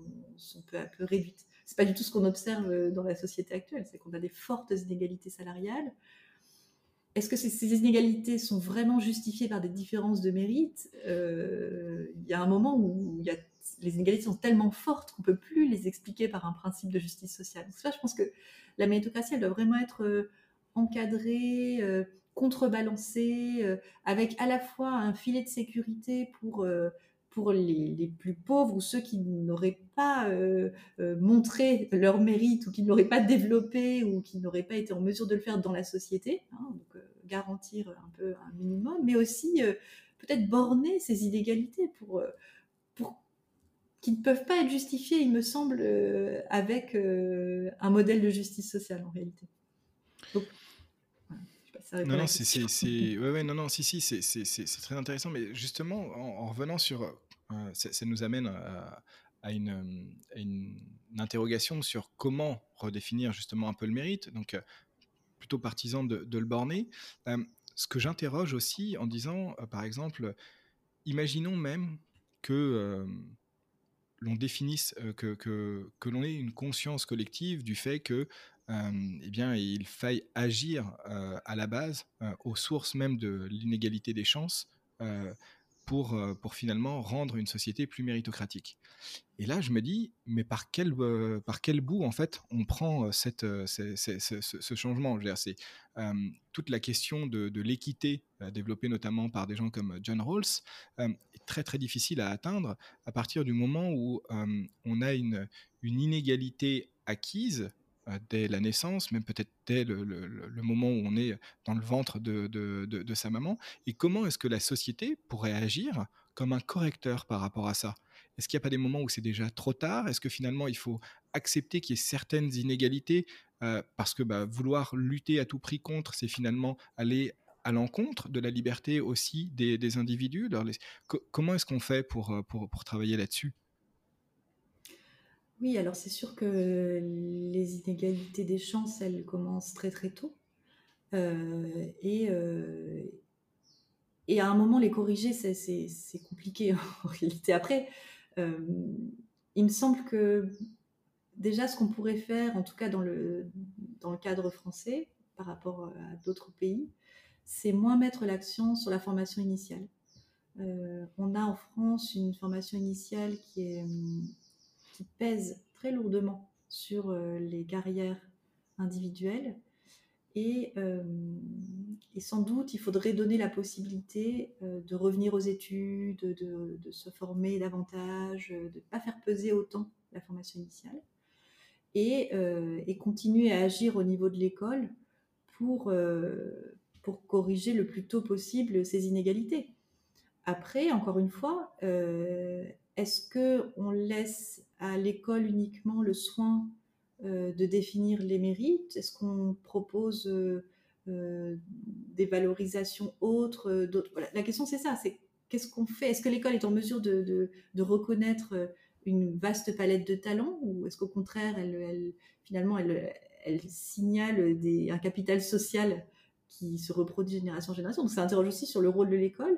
peu à peu réduites c'est pas du tout ce qu'on observe euh, dans la société actuelle, c'est qu'on a des fortes inégalités salariales. Est-ce que ces, inégalités sont vraiment justifiées par des différences de mérite? Euh, Il y a un moment où les inégalités sont tellement fortes qu'on peut plus les expliquer par un principe de justice sociale. Donc ça, je pense que la méritocratie, elle doit vraiment être euh, encadrée, contrebalancée, avec à la fois un filet de sécurité pour pour les, plus pauvres ou ceux qui n'auraient pas euh, euh, montré leur mérite ou qui n'auraient pas développé ou qui n'auraient pas été en mesure de le faire dans la société, hein, donc euh, garantir un peu un minimum, mais aussi peut-être borner ces inégalités pour, pour qui ne peuvent pas être justifiées, il me semble, avec un modèle de justice sociale en réalité.
Non, non, c'est, ouais, ouais, non, non, si, si, c'est très intéressant. Mais justement, en, revenant sur, euh, ça, nous amène à, une, une, interrogation sur comment redéfinir justement un peu le mérite. Donc, euh, plutôt partisan de, le borner. Euh, ce que j'interroge aussi en disant, par exemple, imaginons même que l'on définisse, que, que, que l'on ait une conscience collective du fait que eh bien, il faille agir à la base, aux sources même de l'inégalité des chances, pour, finalement rendre une société plus méritocratique. Et là, je me dis, mais par quel, par quel bout, en fait, on prend ce, changement? C'est toute la question de, l'équité, développée notamment par des gens comme John Rawls, est très, très difficile à atteindre à partir du moment où on a une, inégalité acquise dès la naissance, même peut-être dès le, moment où on est dans le ventre de, sa maman, et comment est-ce que la société pourrait agir comme un correcteur par rapport à ça? Est-ce qu'il n'y a pas des moments où c'est déjà trop tard? Est-ce que finalement il faut accepter qu'il y ait certaines inégalités euh, parce que bah, vouloir lutter à tout prix contre, c'est finalement aller à l'encontre de la liberté aussi des, individus? Comment est-ce qu'on fait pour, pour travailler là-dessus?
Oui, alors c'est sûr que les inégalités des chances, elles commencent très très tôt. Euh, et, euh, et à un moment, les corriger, c'est compliqué en réalité. Après, euh, il me semble que déjà, ce qu'on pourrait faire, en tout cas dans le, dans le cadre français, par rapport à d'autres pays, c'est moins mettre l'accent sur la formation initiale. on a en France une formation initiale qui est pèse très lourdement sur euh, les carrières individuelles. Euh, et, sans doute, il faudrait donner la possibilité euh, de revenir aux études, de, se former davantage, de ne pas faire peser autant la formation initiale, et, et continuer à agir au niveau de l'école pour, pour corriger le plus tôt possible ces inégalités. Après, encore une fois, est-ce que on laisse à l'école uniquement le soin euh, de définir les mérites? Est-ce qu'on propose euh, euh, des valorisations autres La question c'est ça, c'est qu'est-ce qu'on fait? Est-ce que l'école est en mesure de, reconnaître une vaste palette de talents ou est-ce qu'au contraire, elle, finalement, elle, signale un capital social qui se reproduit de génération en génération? Donc ça interroge aussi sur le rôle de l'école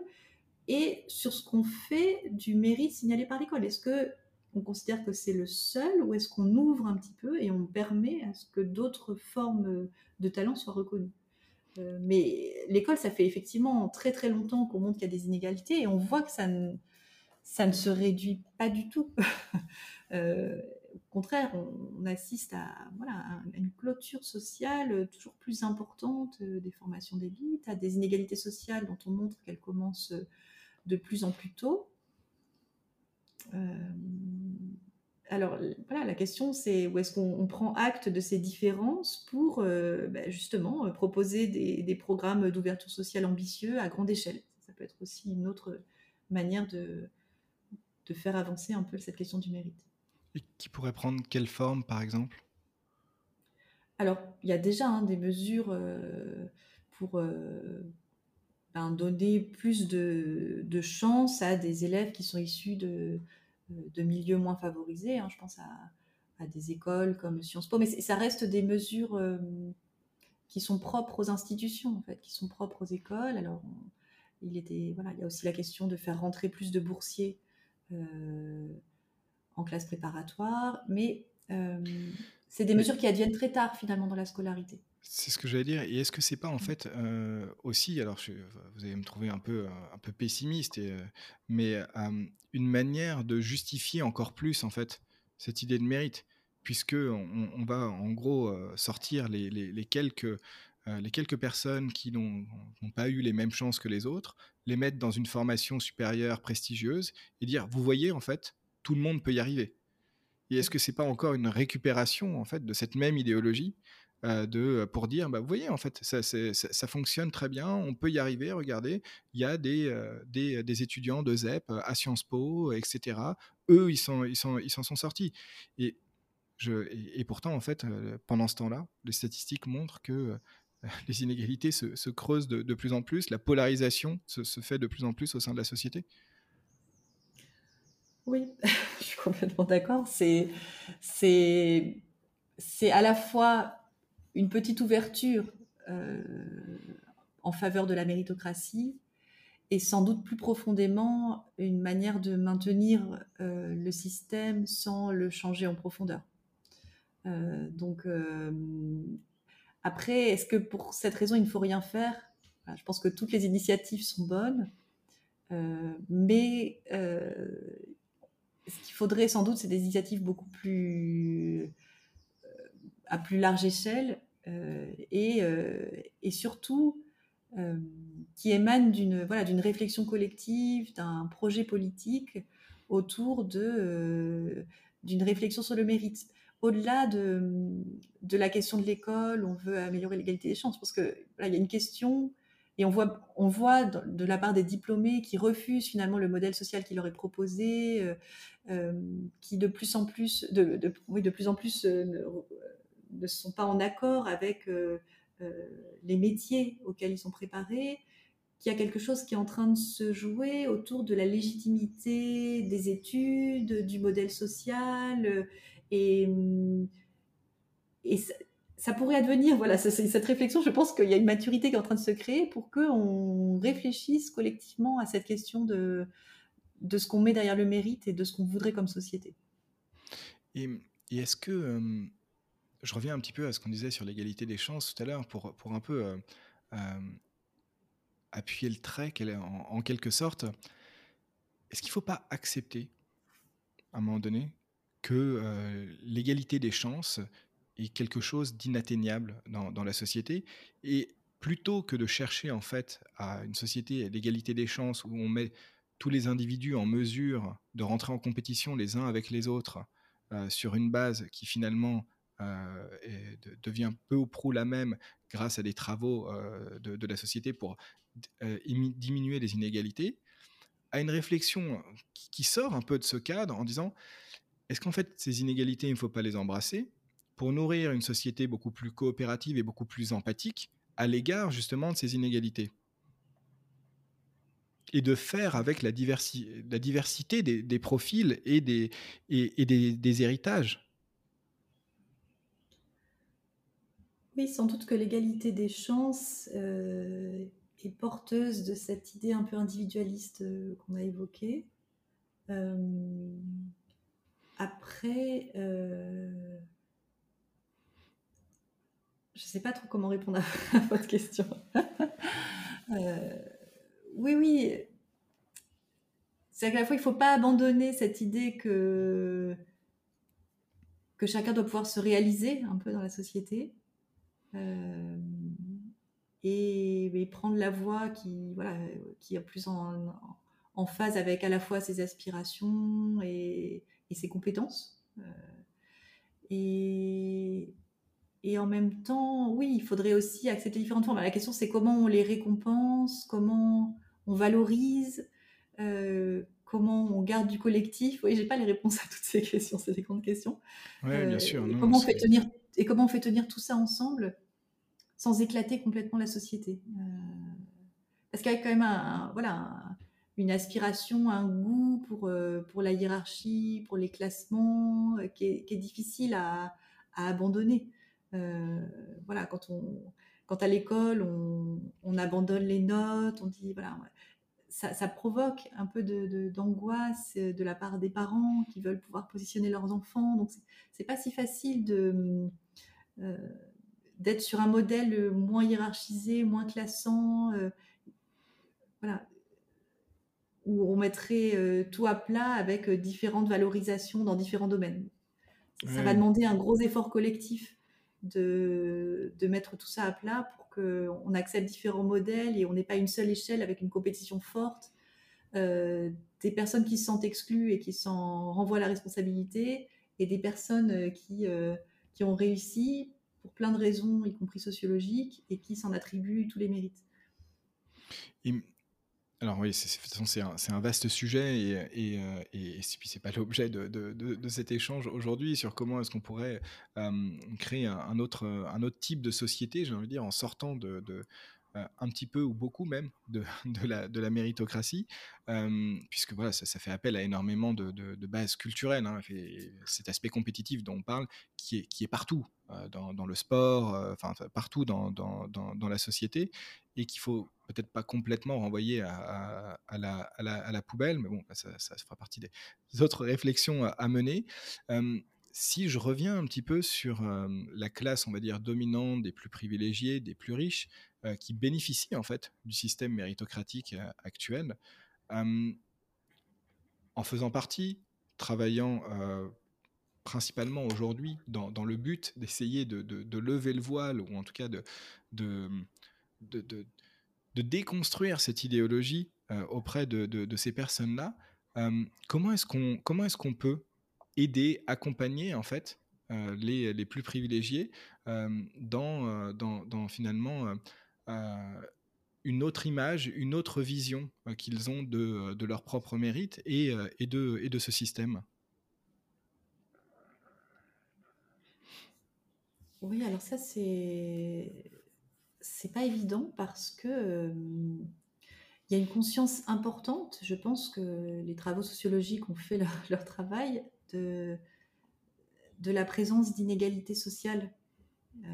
et sur ce qu'on fait du mérite signalé par l'école. Est-ce que on considère que c'est le seul ou est-ce qu'on ouvre un petit peu et on permet à ce que d'autres formes de talent soient reconnues euh, Mais l'école, ça fait effectivement très très longtemps qu'on montre qu'il y a des inégalités et on voit que ça ne, ça ne se réduit pas du tout. Euh, au contraire, on, assiste à, voilà, une clôture sociale toujours plus importante euh, des formations d'élite, à des inégalités sociales dont on montre qu'elles commencent de plus en plus tôt. Euh, alors voilà, la question c'est où est-ce qu'on prend acte de ces différences pour euh, bah, justement euh, proposer des, programmes d'ouverture sociale ambitieux à grande échelle. Ça peut être aussi une autre manière de, de faire avancer un peu cette question du mérite.
Et qui pourrait prendre quelle forme par exemple?
Alors il y a déjà hein, des mesures pour ben, donner plus de, de chance à des élèves qui sont issus de, de milieux moins favorisés. Hein. je pense à, à, des écoles comme Sciences Po, mais ça reste des mesures euh, qui sont propres aux institutions, en fait, qui sont propres aux écoles. Alors, il, était, voilà, il y a aussi la question de faire rentrer plus de boursiers euh, en classe préparatoire, mais euh, c'est des mesures qui adviennent très tard finalement dans la scolarité.
C'est ce que j'allais dire. Et est-ce que c'est pas en mmh. fait euh, aussi, alors vous allez me trouver un peu, un peu pessimiste, et, euh, mais une manière de justifier encore plus en fait cette idée de mérite, puisque on, va en gros euh, sortir les, les, quelques les quelques personnes qui n'ont pas eu les mêmes chances que les autres, les mettre dans une formation supérieure prestigieuse et dire vous voyez en fait tout le monde peut y arriver. Et est-ce que c'est pas encore une récupération en fait de cette même idéologie euh, de, euh, pour dire, bah, vous voyez, en fait, ça, fonctionne très bien, on peut y arriver, regardez, il y a des, euh, des, des, étudiants de ZEP à Sciences Po, etc. Eux, ils s'en ils sont, ils sont sortis. Et, et, pourtant, en fait, pendant ce temps-là, les statistiques montrent que les inégalités se, creusent de, plus en plus, la polarisation se, fait de plus en plus au sein de la société
Oui, je suis complètement d'accord. C'est à la fois une petite ouverture euh, en faveur de la méritocratie et sans doute plus profondément une manière de maintenir euh, le système sans le changer en profondeur. Euh, donc après, est-ce que pour cette raison il ne faut rien faire? Je pense que toutes les initiatives sont bonnes, mais ce qu'il faudrait sans doute, c'est des initiatives beaucoup plus à plus large échelle euh, et, euh, et, surtout euh, qui émanent d'une voilà, réflexion collective, d'un projet politique autour de, d'une réflexion sur le mérite. Au-delà de, de la question de l'école, on veut améliorer l'égalité des chances, parce que il y a une question et on voit, on voit de la part des diplômés qui refusent finalement le modèle social qui leur est proposé, qui de plus en plus, de, de, oui, de plus en plus ne sont pas en accord avec euh, euh, les métiers auxquels ils sont préparés, qu'il y a quelque chose qui est en train de se jouer autour de la légitimité des études, du modèle social, euh, et, et ça, pourrait advenir, voilà, cette réflexion, je pense qu'il y a une maturité qui est en train de se créer pour qu'on réfléchisse collectivement à cette question de, ce qu'on met derrière le mérite et de ce qu'on voudrait comme société.
Et est-ce que je reviens un petit peu à ce qu'on disait sur l'égalité des chances tout à l'heure pour, pour un peu euh, euh, appuyer le trait en, en quelque sorte. Est-ce qu'il ne faut pas accepter, à un moment donné, que euh, l'égalité des chances est quelque chose d'inatteignable dans, dans, la société? Et plutôt que de chercher en fait à une société l'égalité des chances où on met tous les individus en mesure de rentrer en compétition les uns avec les autres sur une base qui finalement euh, devient peu ou prou la même grâce à des travaux euh, de, la société pour euh, diminuer les inégalités, à une réflexion qui, sort un peu de ce cadre en disant est-ce qu'en fait ces inégalités, il ne faut pas les embrasser pour nourrir une société beaucoup plus coopérative et beaucoup plus empathique à l'égard justement de ces inégalités? Et de faire avec la, diversité des, profils et, des héritages.
Oui, sans doute que l'égalité des chances euh, est porteuse de cette idée un peu individualiste euh, qu'on a évoquée. Euh, après, je ne sais pas trop comment répondre à, votre question. oui, oui. C'est qu'à la fois, il ne faut pas abandonner cette idée que, que chacun doit pouvoir se réaliser un peu dans la société. Euh, et, prendre la voie qui, voilà, qui est plus en, en, phase avec à la fois ses aspirations et, et ses compétences. Euh, et, et en même temps, oui, il faudrait aussi accepter différentes formes. La question, c'est comment on les récompense, comment on valorise, euh, comment on garde du collectif. Oui, j'ai pas les réponses à toutes ces questions, c'est des grandes questions.
Oui, bien sûr.
comment on fait tenir, et comment on fait tenir tout ça ensemble sans éclater complètement la société. Euh, parce qu'il y a quand même un, voilà, une aspiration, un goût pour, euh, pour la hiérarchie, pour les classements, euh, qui, est, difficile à, abandonner. voilà, quand, on, quand à l'école, on, abandonne les notes, on dit, voilà, ça, provoque un peu d'angoisse de, de, la part des parents qui veulent pouvoir positionner leurs enfants. Donc, c'est pas si facile de d'être sur un modèle euh, moins hiérarchisé, moins classant, euh, voilà, où on mettrait euh, tout à plat avec différentes valorisations dans différents domaines. Ça va demander un gros effort collectif de, de mettre tout ça à plat pour qu'on accepte différents modèles et on n'ait pas une seule échelle avec une compétition forte. des personnes qui se sentent exclues et qui s'en renvoient la responsabilité et des personnes qui, qui ont réussi pour plein de raisons, y compris sociologiques, et qui s'en attribuent tous les mérites.
Alors oui, c'est, un, vaste sujet et, et, euh, et, c'est pas l'objet de, cet échange aujourd'hui sur comment est-ce qu'on pourrait euh, créer un, autre, type de société, j'ai envie de dire, en sortant de euh, un petit peu ou beaucoup même de, de, la, de la, méritocratie, euh, puisque voilà, ça, fait appel à énormément de, de bases culturelles. Hein, cet aspect compétitif dont on parle, qui est, qui est partout, euh, dans, dans, le sport, enfin partout dans, dans, dans, la société, et qu'il faut peut-être pas complètement renvoyer à, à, à, la, à, la, poubelle, mais bon, ça, ça, fera partie des autres réflexions à, mener. Si je reviens un petit peu sur la classe, on va dire, dominante des plus privilégiés, des plus riches, euh, qui bénéficient en fait du système méritocratique euh, actuel, en faisant partie, travaillant principalement aujourd'hui dans, dans, le but d'essayer de, lever le voile, ou en tout cas de, de, de déconstruire cette idéologie auprès de, ces personnes-là, comment est-ce qu'on est qu'on peut aider, accompagner en fait euh, les, les, plus privilégiés euh, dans, euh, dans, dans, finalement une autre image, une autre vision qu'ils ont de, de, leur propre mérite et, et, de, et de ce système.
Oui, alors ça c'est c'est pas évident parce que y a une conscience importante. Je pense que les travaux sociologiques ont fait leur, travail de, de la présence d'inégalités sociales, euh,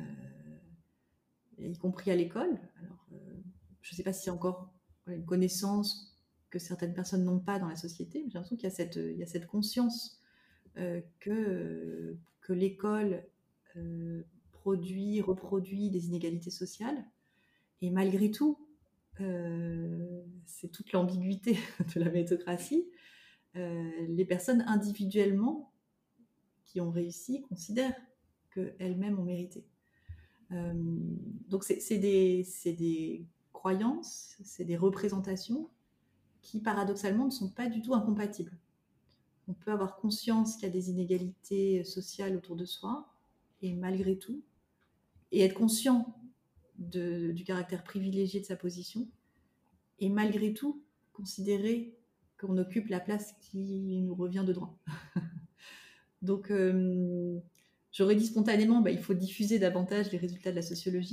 y compris à l'école. Alors, euh, je ne sais pas y a encore une connaissance que certaines personnes n'ont pas dans la société, mais j'ai l'impression qu'il y a cette, il y a cette conscience euh, que, que l'école euh, produit, reproduit des inégalités sociales. Et malgré tout, c'est toute l'ambiguïté de la méritocratie, les personnes individuellement qui ont réussi considèrent qu'elles-mêmes ont mérité. Euh, donc c'est des, des, croyances, c'est des représentations qui paradoxalement ne sont pas du tout incompatibles. On peut avoir conscience qu'il y a des inégalités sociales autour de soi, et malgré tout, et être conscient du caractère privilégié de sa position, et malgré tout considérer qu'on occupe la place qui nous revient de droit. Donc, euh, j'aurais dit spontanément, bah, il faut diffuser davantage les résultats de la sociologie,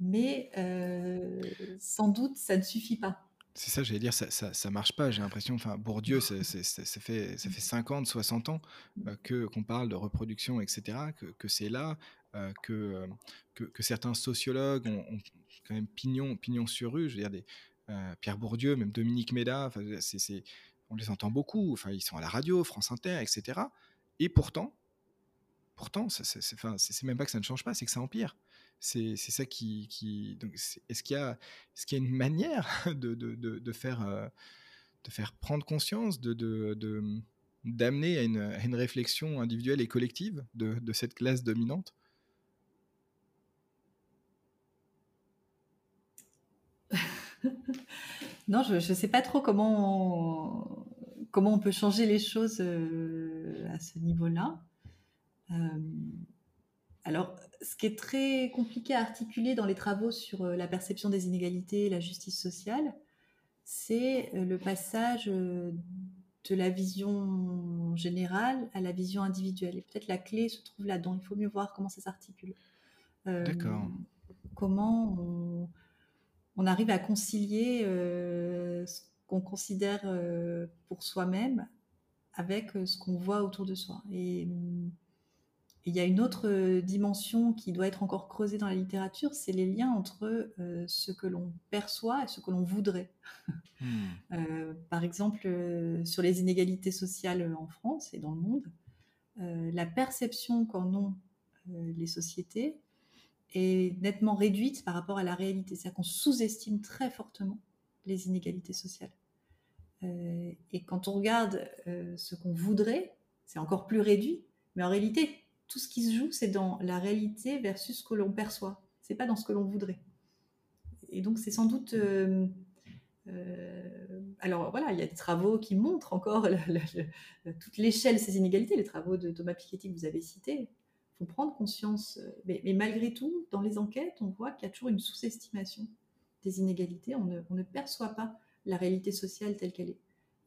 mais euh, sans doute, ça ne suffit pas.
C'est ça, j'allais dire, ça, ça, marche pas. J'ai l'impression, enfin, Bourdieu, ça, fait, ça fait 50, 60 ans euh, que qu'on parle de reproduction, etc., que, que c'est là, euh, que, que, certains sociologues ont, quand même pignon, pignon sur rue. Des, Pierre Bourdieu, même Dominique Méda, c'est, on les entend beaucoup, enfin, ils sont à la radio, France Inter, etc. Et pourtant, pourtant, c'est, même pas que ça ne change pas, c'est que ça empire. C'est, ça qui. est-ce, qu'il y a, est-ce qu'il y a une manière de, faire, euh, de faire prendre conscience, de, d'amener à une, réflexion individuelle et collective de, cette classe dominante?
Non, je ne sais pas trop comment on, comment on peut changer les choses euh, à ce niveau-là. Euh, alors, ce qui est très compliqué à articuler dans les travaux sur euh, la perception des inégalités et la justice sociale, c'est le passage de la vision générale à la vision individuelle. Et peut-être la clé se trouve là-dedans. Il faut mieux voir comment ça s'articule.
D'accord.
Comment on on arrive à concilier euh, ce qu'on considère euh, pour soi-même avec euh, ce qu'on voit autour de soi. Et il y a une autre dimension qui doit être encore creusée dans la littérature, c'est les liens entre ce que l'on perçoit et ce que l'on voudrait. Hmm. par exemple, sur les inégalités sociales en France et dans le monde, la perception qu'en ont les sociétés est nettement réduite par rapport à la réalité. C'est-à-dire qu'on sous-estime très fortement les inégalités sociales. Euh, et quand on regarde euh, ce qu'on voudrait, c'est encore plus réduit. Mais en réalité, tout ce qui se joue, c'est dans la réalité versus ce que l'on perçoit. C'est pas dans ce que l'on voudrait. Et donc, c'est sans doute. Euh, alors voilà, il y a des travaux qui montrent encore toute l'échelle de ces inégalités. Les travaux de Thomas Piketty que vous avez cités faut prendre conscience. Euh, mais, malgré tout, dans les enquêtes, on voit qu'il y a toujours une sous-estimation des inégalités. On ne, perçoit pas la réalité sociale telle qu'elle est.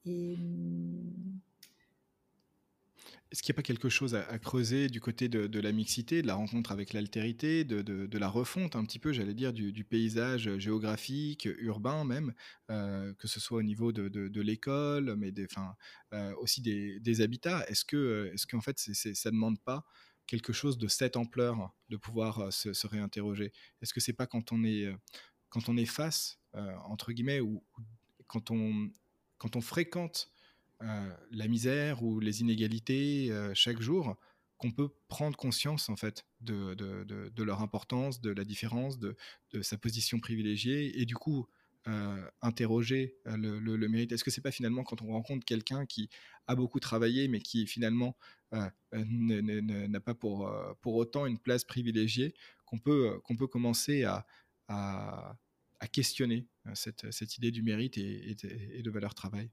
Et
est-ce qu'il n'y a pas quelque chose à, creuser du côté de, la mixité, de la rencontre avec l'altérité, de, la refonte un petit peu, j'allais dire, du, paysage géographique, urbain même, euh, que ce soit au niveau de, l'école, mais euh, aussi des, habitats? Est-ce que, est-ce qu'en fait, ça ne demande pas quelque chose de cette ampleur de pouvoir euh, se, réinterroger? Est-ce que c'est pas quand on est, face, entre guillemets, ou, quand, on, fréquente euh, la misère ou les inégalités euh, chaque jour, qu'on peut prendre conscience en fait de, leur importance, de la différence, de, sa position privilégiée, et du coup euh, interroger le, mérite. Est-ce que c'est pas finalement quand on rencontre quelqu'un qui a beaucoup travaillé, mais qui finalement n'a pas pour, pour autant une place privilégiée, qu'on peut, peut commencer à, à, questionner cette, cette, idée du mérite et, et de valeur travail?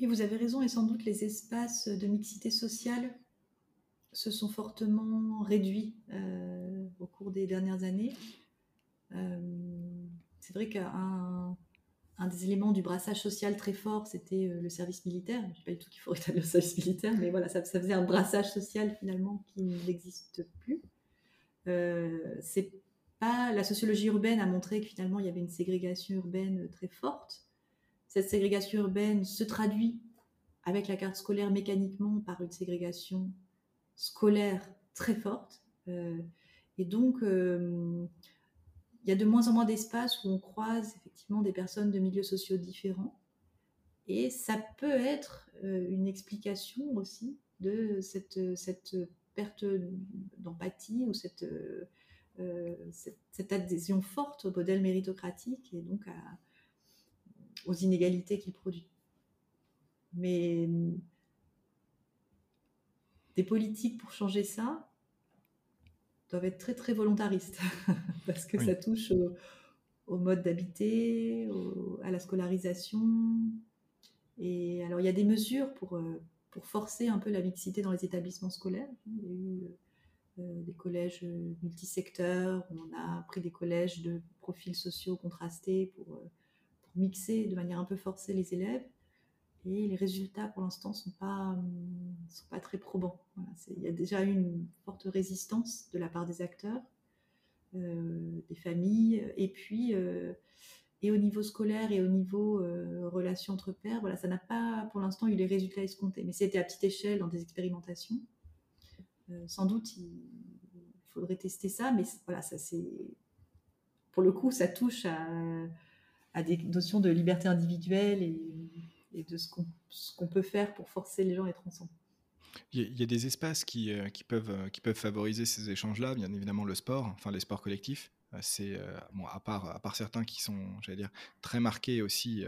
Oui, vous avez raison, et sans doute les espaces de mixité sociale se sont fortement réduits euh, au cours des dernières années. Euh, c'est vrai qu'un un des éléments du brassage social très fort, c'était euh, le service militaire. Je ne sais pas du tout qu'il faut rétablir le service militaire, mais voilà, ça, faisait un brassage social finalement qui n'existe plus. pas la sociologie urbaine a montré que finalement il y avait une ségrégation urbaine très forte cette ségrégation urbaine se traduit avec la carte scolaire mécaniquement par une ségrégation scolaire très forte. Euh, et donc, euh, il y a de moins en moins d'espaces où on croise effectivement des personnes de milieux sociaux différents. Et ça peut être euh, une explication aussi de cette, perte d'empathie ou cette, cette, adhésion forte au modèle méritocratique et donc à, aux inégalités qu'il produit. Mais des politiques pour changer ça doivent être très très volontaristes parce que ça touche au, mode d'habiter, à la scolarisation. Et alors il y a des mesures pour, euh, pour forcer un peu la mixité dans les établissements scolaires. Il y a eu euh, des collèges multisecteurs, on a pris des collèges de profils sociaux contrastés pour euh, mixer de manière un peu forcée les élèves. Et les résultats, pour l'instant, ne sont pas, hum, sont pas très probants. il y a déjà eu une forte résistance de la part des acteurs, euh, des familles, et puis, euh, et au niveau scolaire et au niveau euh, relations entre pairs, voilà, ça n'a pas, pour l'instant, eu les résultats escomptés. Mais c'était à petite échelle, dans des expérimentations. sans doute, il faudrait tester ça, mais voilà, ça c'est... Pour le coup, ça touche à à des notions de liberté individuelle et, de ce qu'on peut faire pour forcer les gens à être ensemble.
Il y a des espaces qui, euh, euh, qui peuvent favoriser ces échanges-là, bien évidemment le sport, enfin les sports collectifs. Euh, c'est à part certains qui sont, j'allais dire, très marqués aussi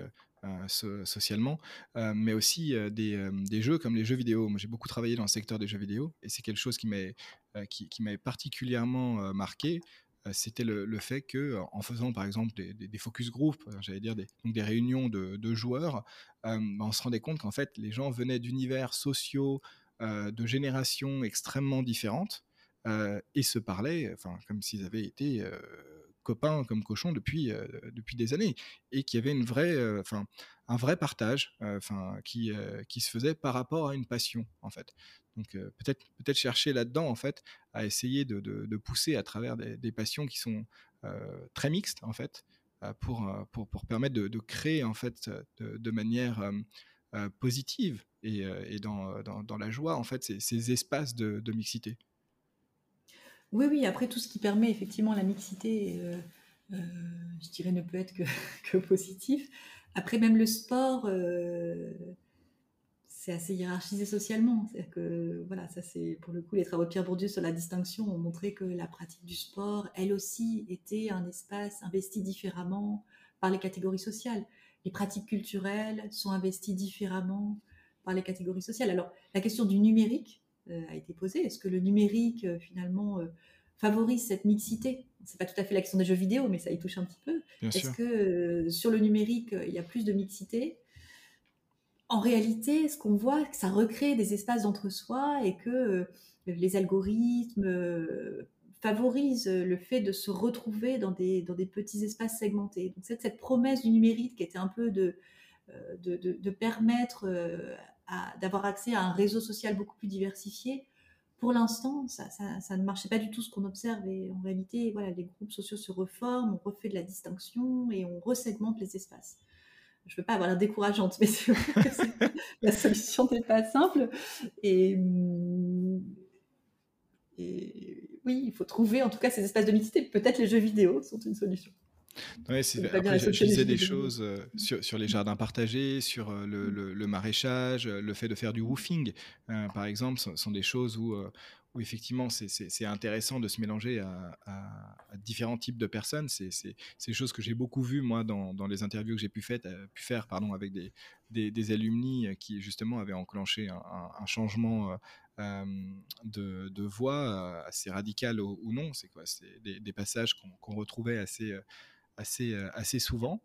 socialement, mais aussi des, jeux comme les jeux vidéo. Moi, j'ai beaucoup travaillé dans le secteur des jeux vidéo et c'est quelque chose qui m'a qui, qui particulièrement marqué. Euh, c'était le, fait que en faisant par exemple des, focus group, euh, j'allais dire des, des réunions de, joueurs, euh, bah, on se rendait compte qu'en fait les gens venaient d'univers sociaux, de générations extrêmement différentes et se parlaient, enfin comme s'ils avaient été copains comme cochons depuis, depuis des années et qu'il y avait une vraie, enfin un vrai partage, enfin qui, qui se faisait par rapport à une passion en fait. Donc peut-être peut-être chercher là-dedans en fait à essayer de, de, pousser à travers des, passions qui sont très mixtes en fait pour, pour, pour permettre de, créer en fait de, manière positive et, et dans, dans, dans, la joie en fait ces, ces espaces de, mixité.
Oui, oui, après tout ce qui permet effectivement la mixité, je dirais, ne peut être que, que positif. Après, même le sport, c'est assez hiérarchisé socialement. C'est-à-dire que, voilà, ça c'est pour le coup, les travaux de Pierre Bourdieu sur la distinction ont montré que la pratique du sport, elle aussi, était un espace investi différemment par les catégories sociales. Les pratiques culturelles sont investies différemment par les catégories sociales. Alors, la question du numérique euh, a été posée. Est-ce que le numérique, euh, finalement, euh, favorise cette mixité? C'est pas tout à fait la question des jeux vidéo, mais ça y touche un petit peu. Est-ce que sur le numérique, il y a plus de mixité? En réalité, ce qu'on voit, c'est que ça recrée des espaces d'entre-soi et que euh, les algorithmes euh, favorise le fait de se retrouver dans des, dans des petits espaces segmentés. Donc cette, cette promesse du numérique qui était un peu de, de, de, permettre d'avoir accès à un réseau social beaucoup plus diversifié, pour l'instant, ça, ne marchait pas du tout ce qu'on observe. Et en réalité, voilà, les groupes sociaux se reforment, on refait de la distinction et on resegmente les espaces. Je ne veux pas avoir l'air décourageante, mais la solution n'est pas simple. Et, et, oui, il faut trouver en tout cas ces espaces de mixité. Peut-être les jeux vidéo sont une solution.
Ouais, après, je, disais des choses euh, sur, sur, les jardins partagés, sur euh, le, le, maraîchage, euh, le fait de faire du woofing, par exemple, sont, sont, des choses où, où effectivement c'est intéressant de se mélanger à, à, différents types de personnes. C'est des choses que j'ai beaucoup vues, moi, dans, dans les interviews que j'ai pu, pu, faire pardon, avec des, des, des, alumni qui, justement, avaient enclenché un, un, changement. de, de, voix assez radical ou, non, c'est quoi? C'est des, des, passages qu'on retrouvait assez, assez, euh, assez souvent.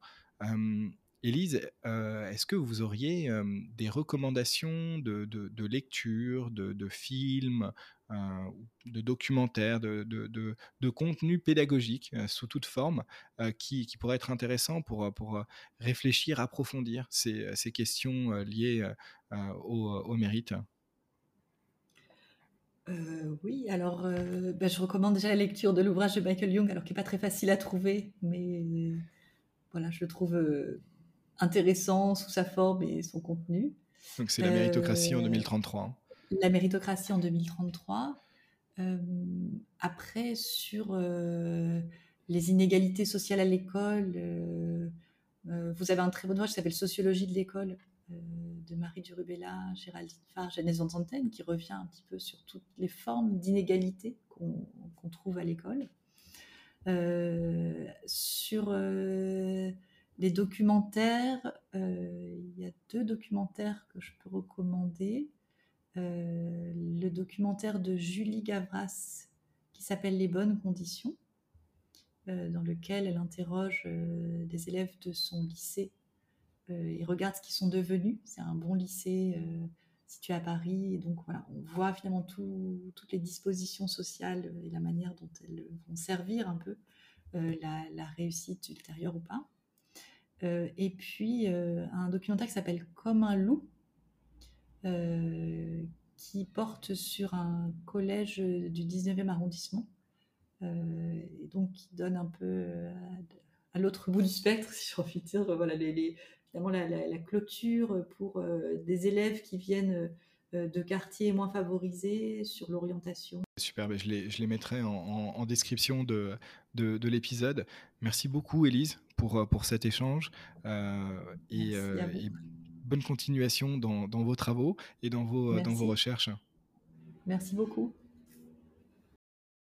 Élise, euh, est-ce que vous auriez des recommandations de, de, lecture, de, films, euh, de documentaires, de, contenu pédagogique sous toute forme qui, qui pourraient être intéressants pour, réfléchir, approfondir ces, questions liées au, mérite?
Oui, alors ben, je recommande déjà la lecture de l'ouvrage de Michael Young, alors qui n'est pas très facile à trouver, mais voilà, je le trouve intéressant sous sa forme et son contenu.
Donc c'est la méritocratie en 2033. Hein.
La méritocratie en 2033. après, sur les inégalités sociales à l'école, vous avez un très bon ouvrage qui s'appelle Sociologie de l'école de Marie Durubella, Géraldine Farr, Genèse Antenne, qui revient un petit peu sur toutes les formes d'inégalité qu'on trouve à l'école. Euh, sur euh, les documentaires, euh, il y a deux documentaires que je peux recommander. le documentaire de Julie Gavras qui s'appelle Les bonnes conditions, dans lequel elle interroge des élèves de son lycée ils regardent ce qu'ils sont devenus. C'est un bon lycée euh, situé à Paris. Donc voilà, on voit finalement toutes les dispositions sociales et la manière dont elles vont servir un peu euh, la, réussite ultérieure ou pas. Euh, et puis un documentaire qui s'appelle Comme un loup, qui porte sur un collège du 19e arrondissement. et donc qui donne un peu à, l'autre bout du spectre, si j'ai envie de dire, voilà, les, la, clôture pour euh, des élèves qui viennent euh, de quartiers moins favorisés sur l'orientation.
Super, ben, je, les, je les mettrai en, description de, de, l'épisode. Merci beaucoup Elise pour, euh, pour cet échange et, bonne continuation dans, dans, vos travaux et dans vos, dans vos recherches.
Merci beaucoup.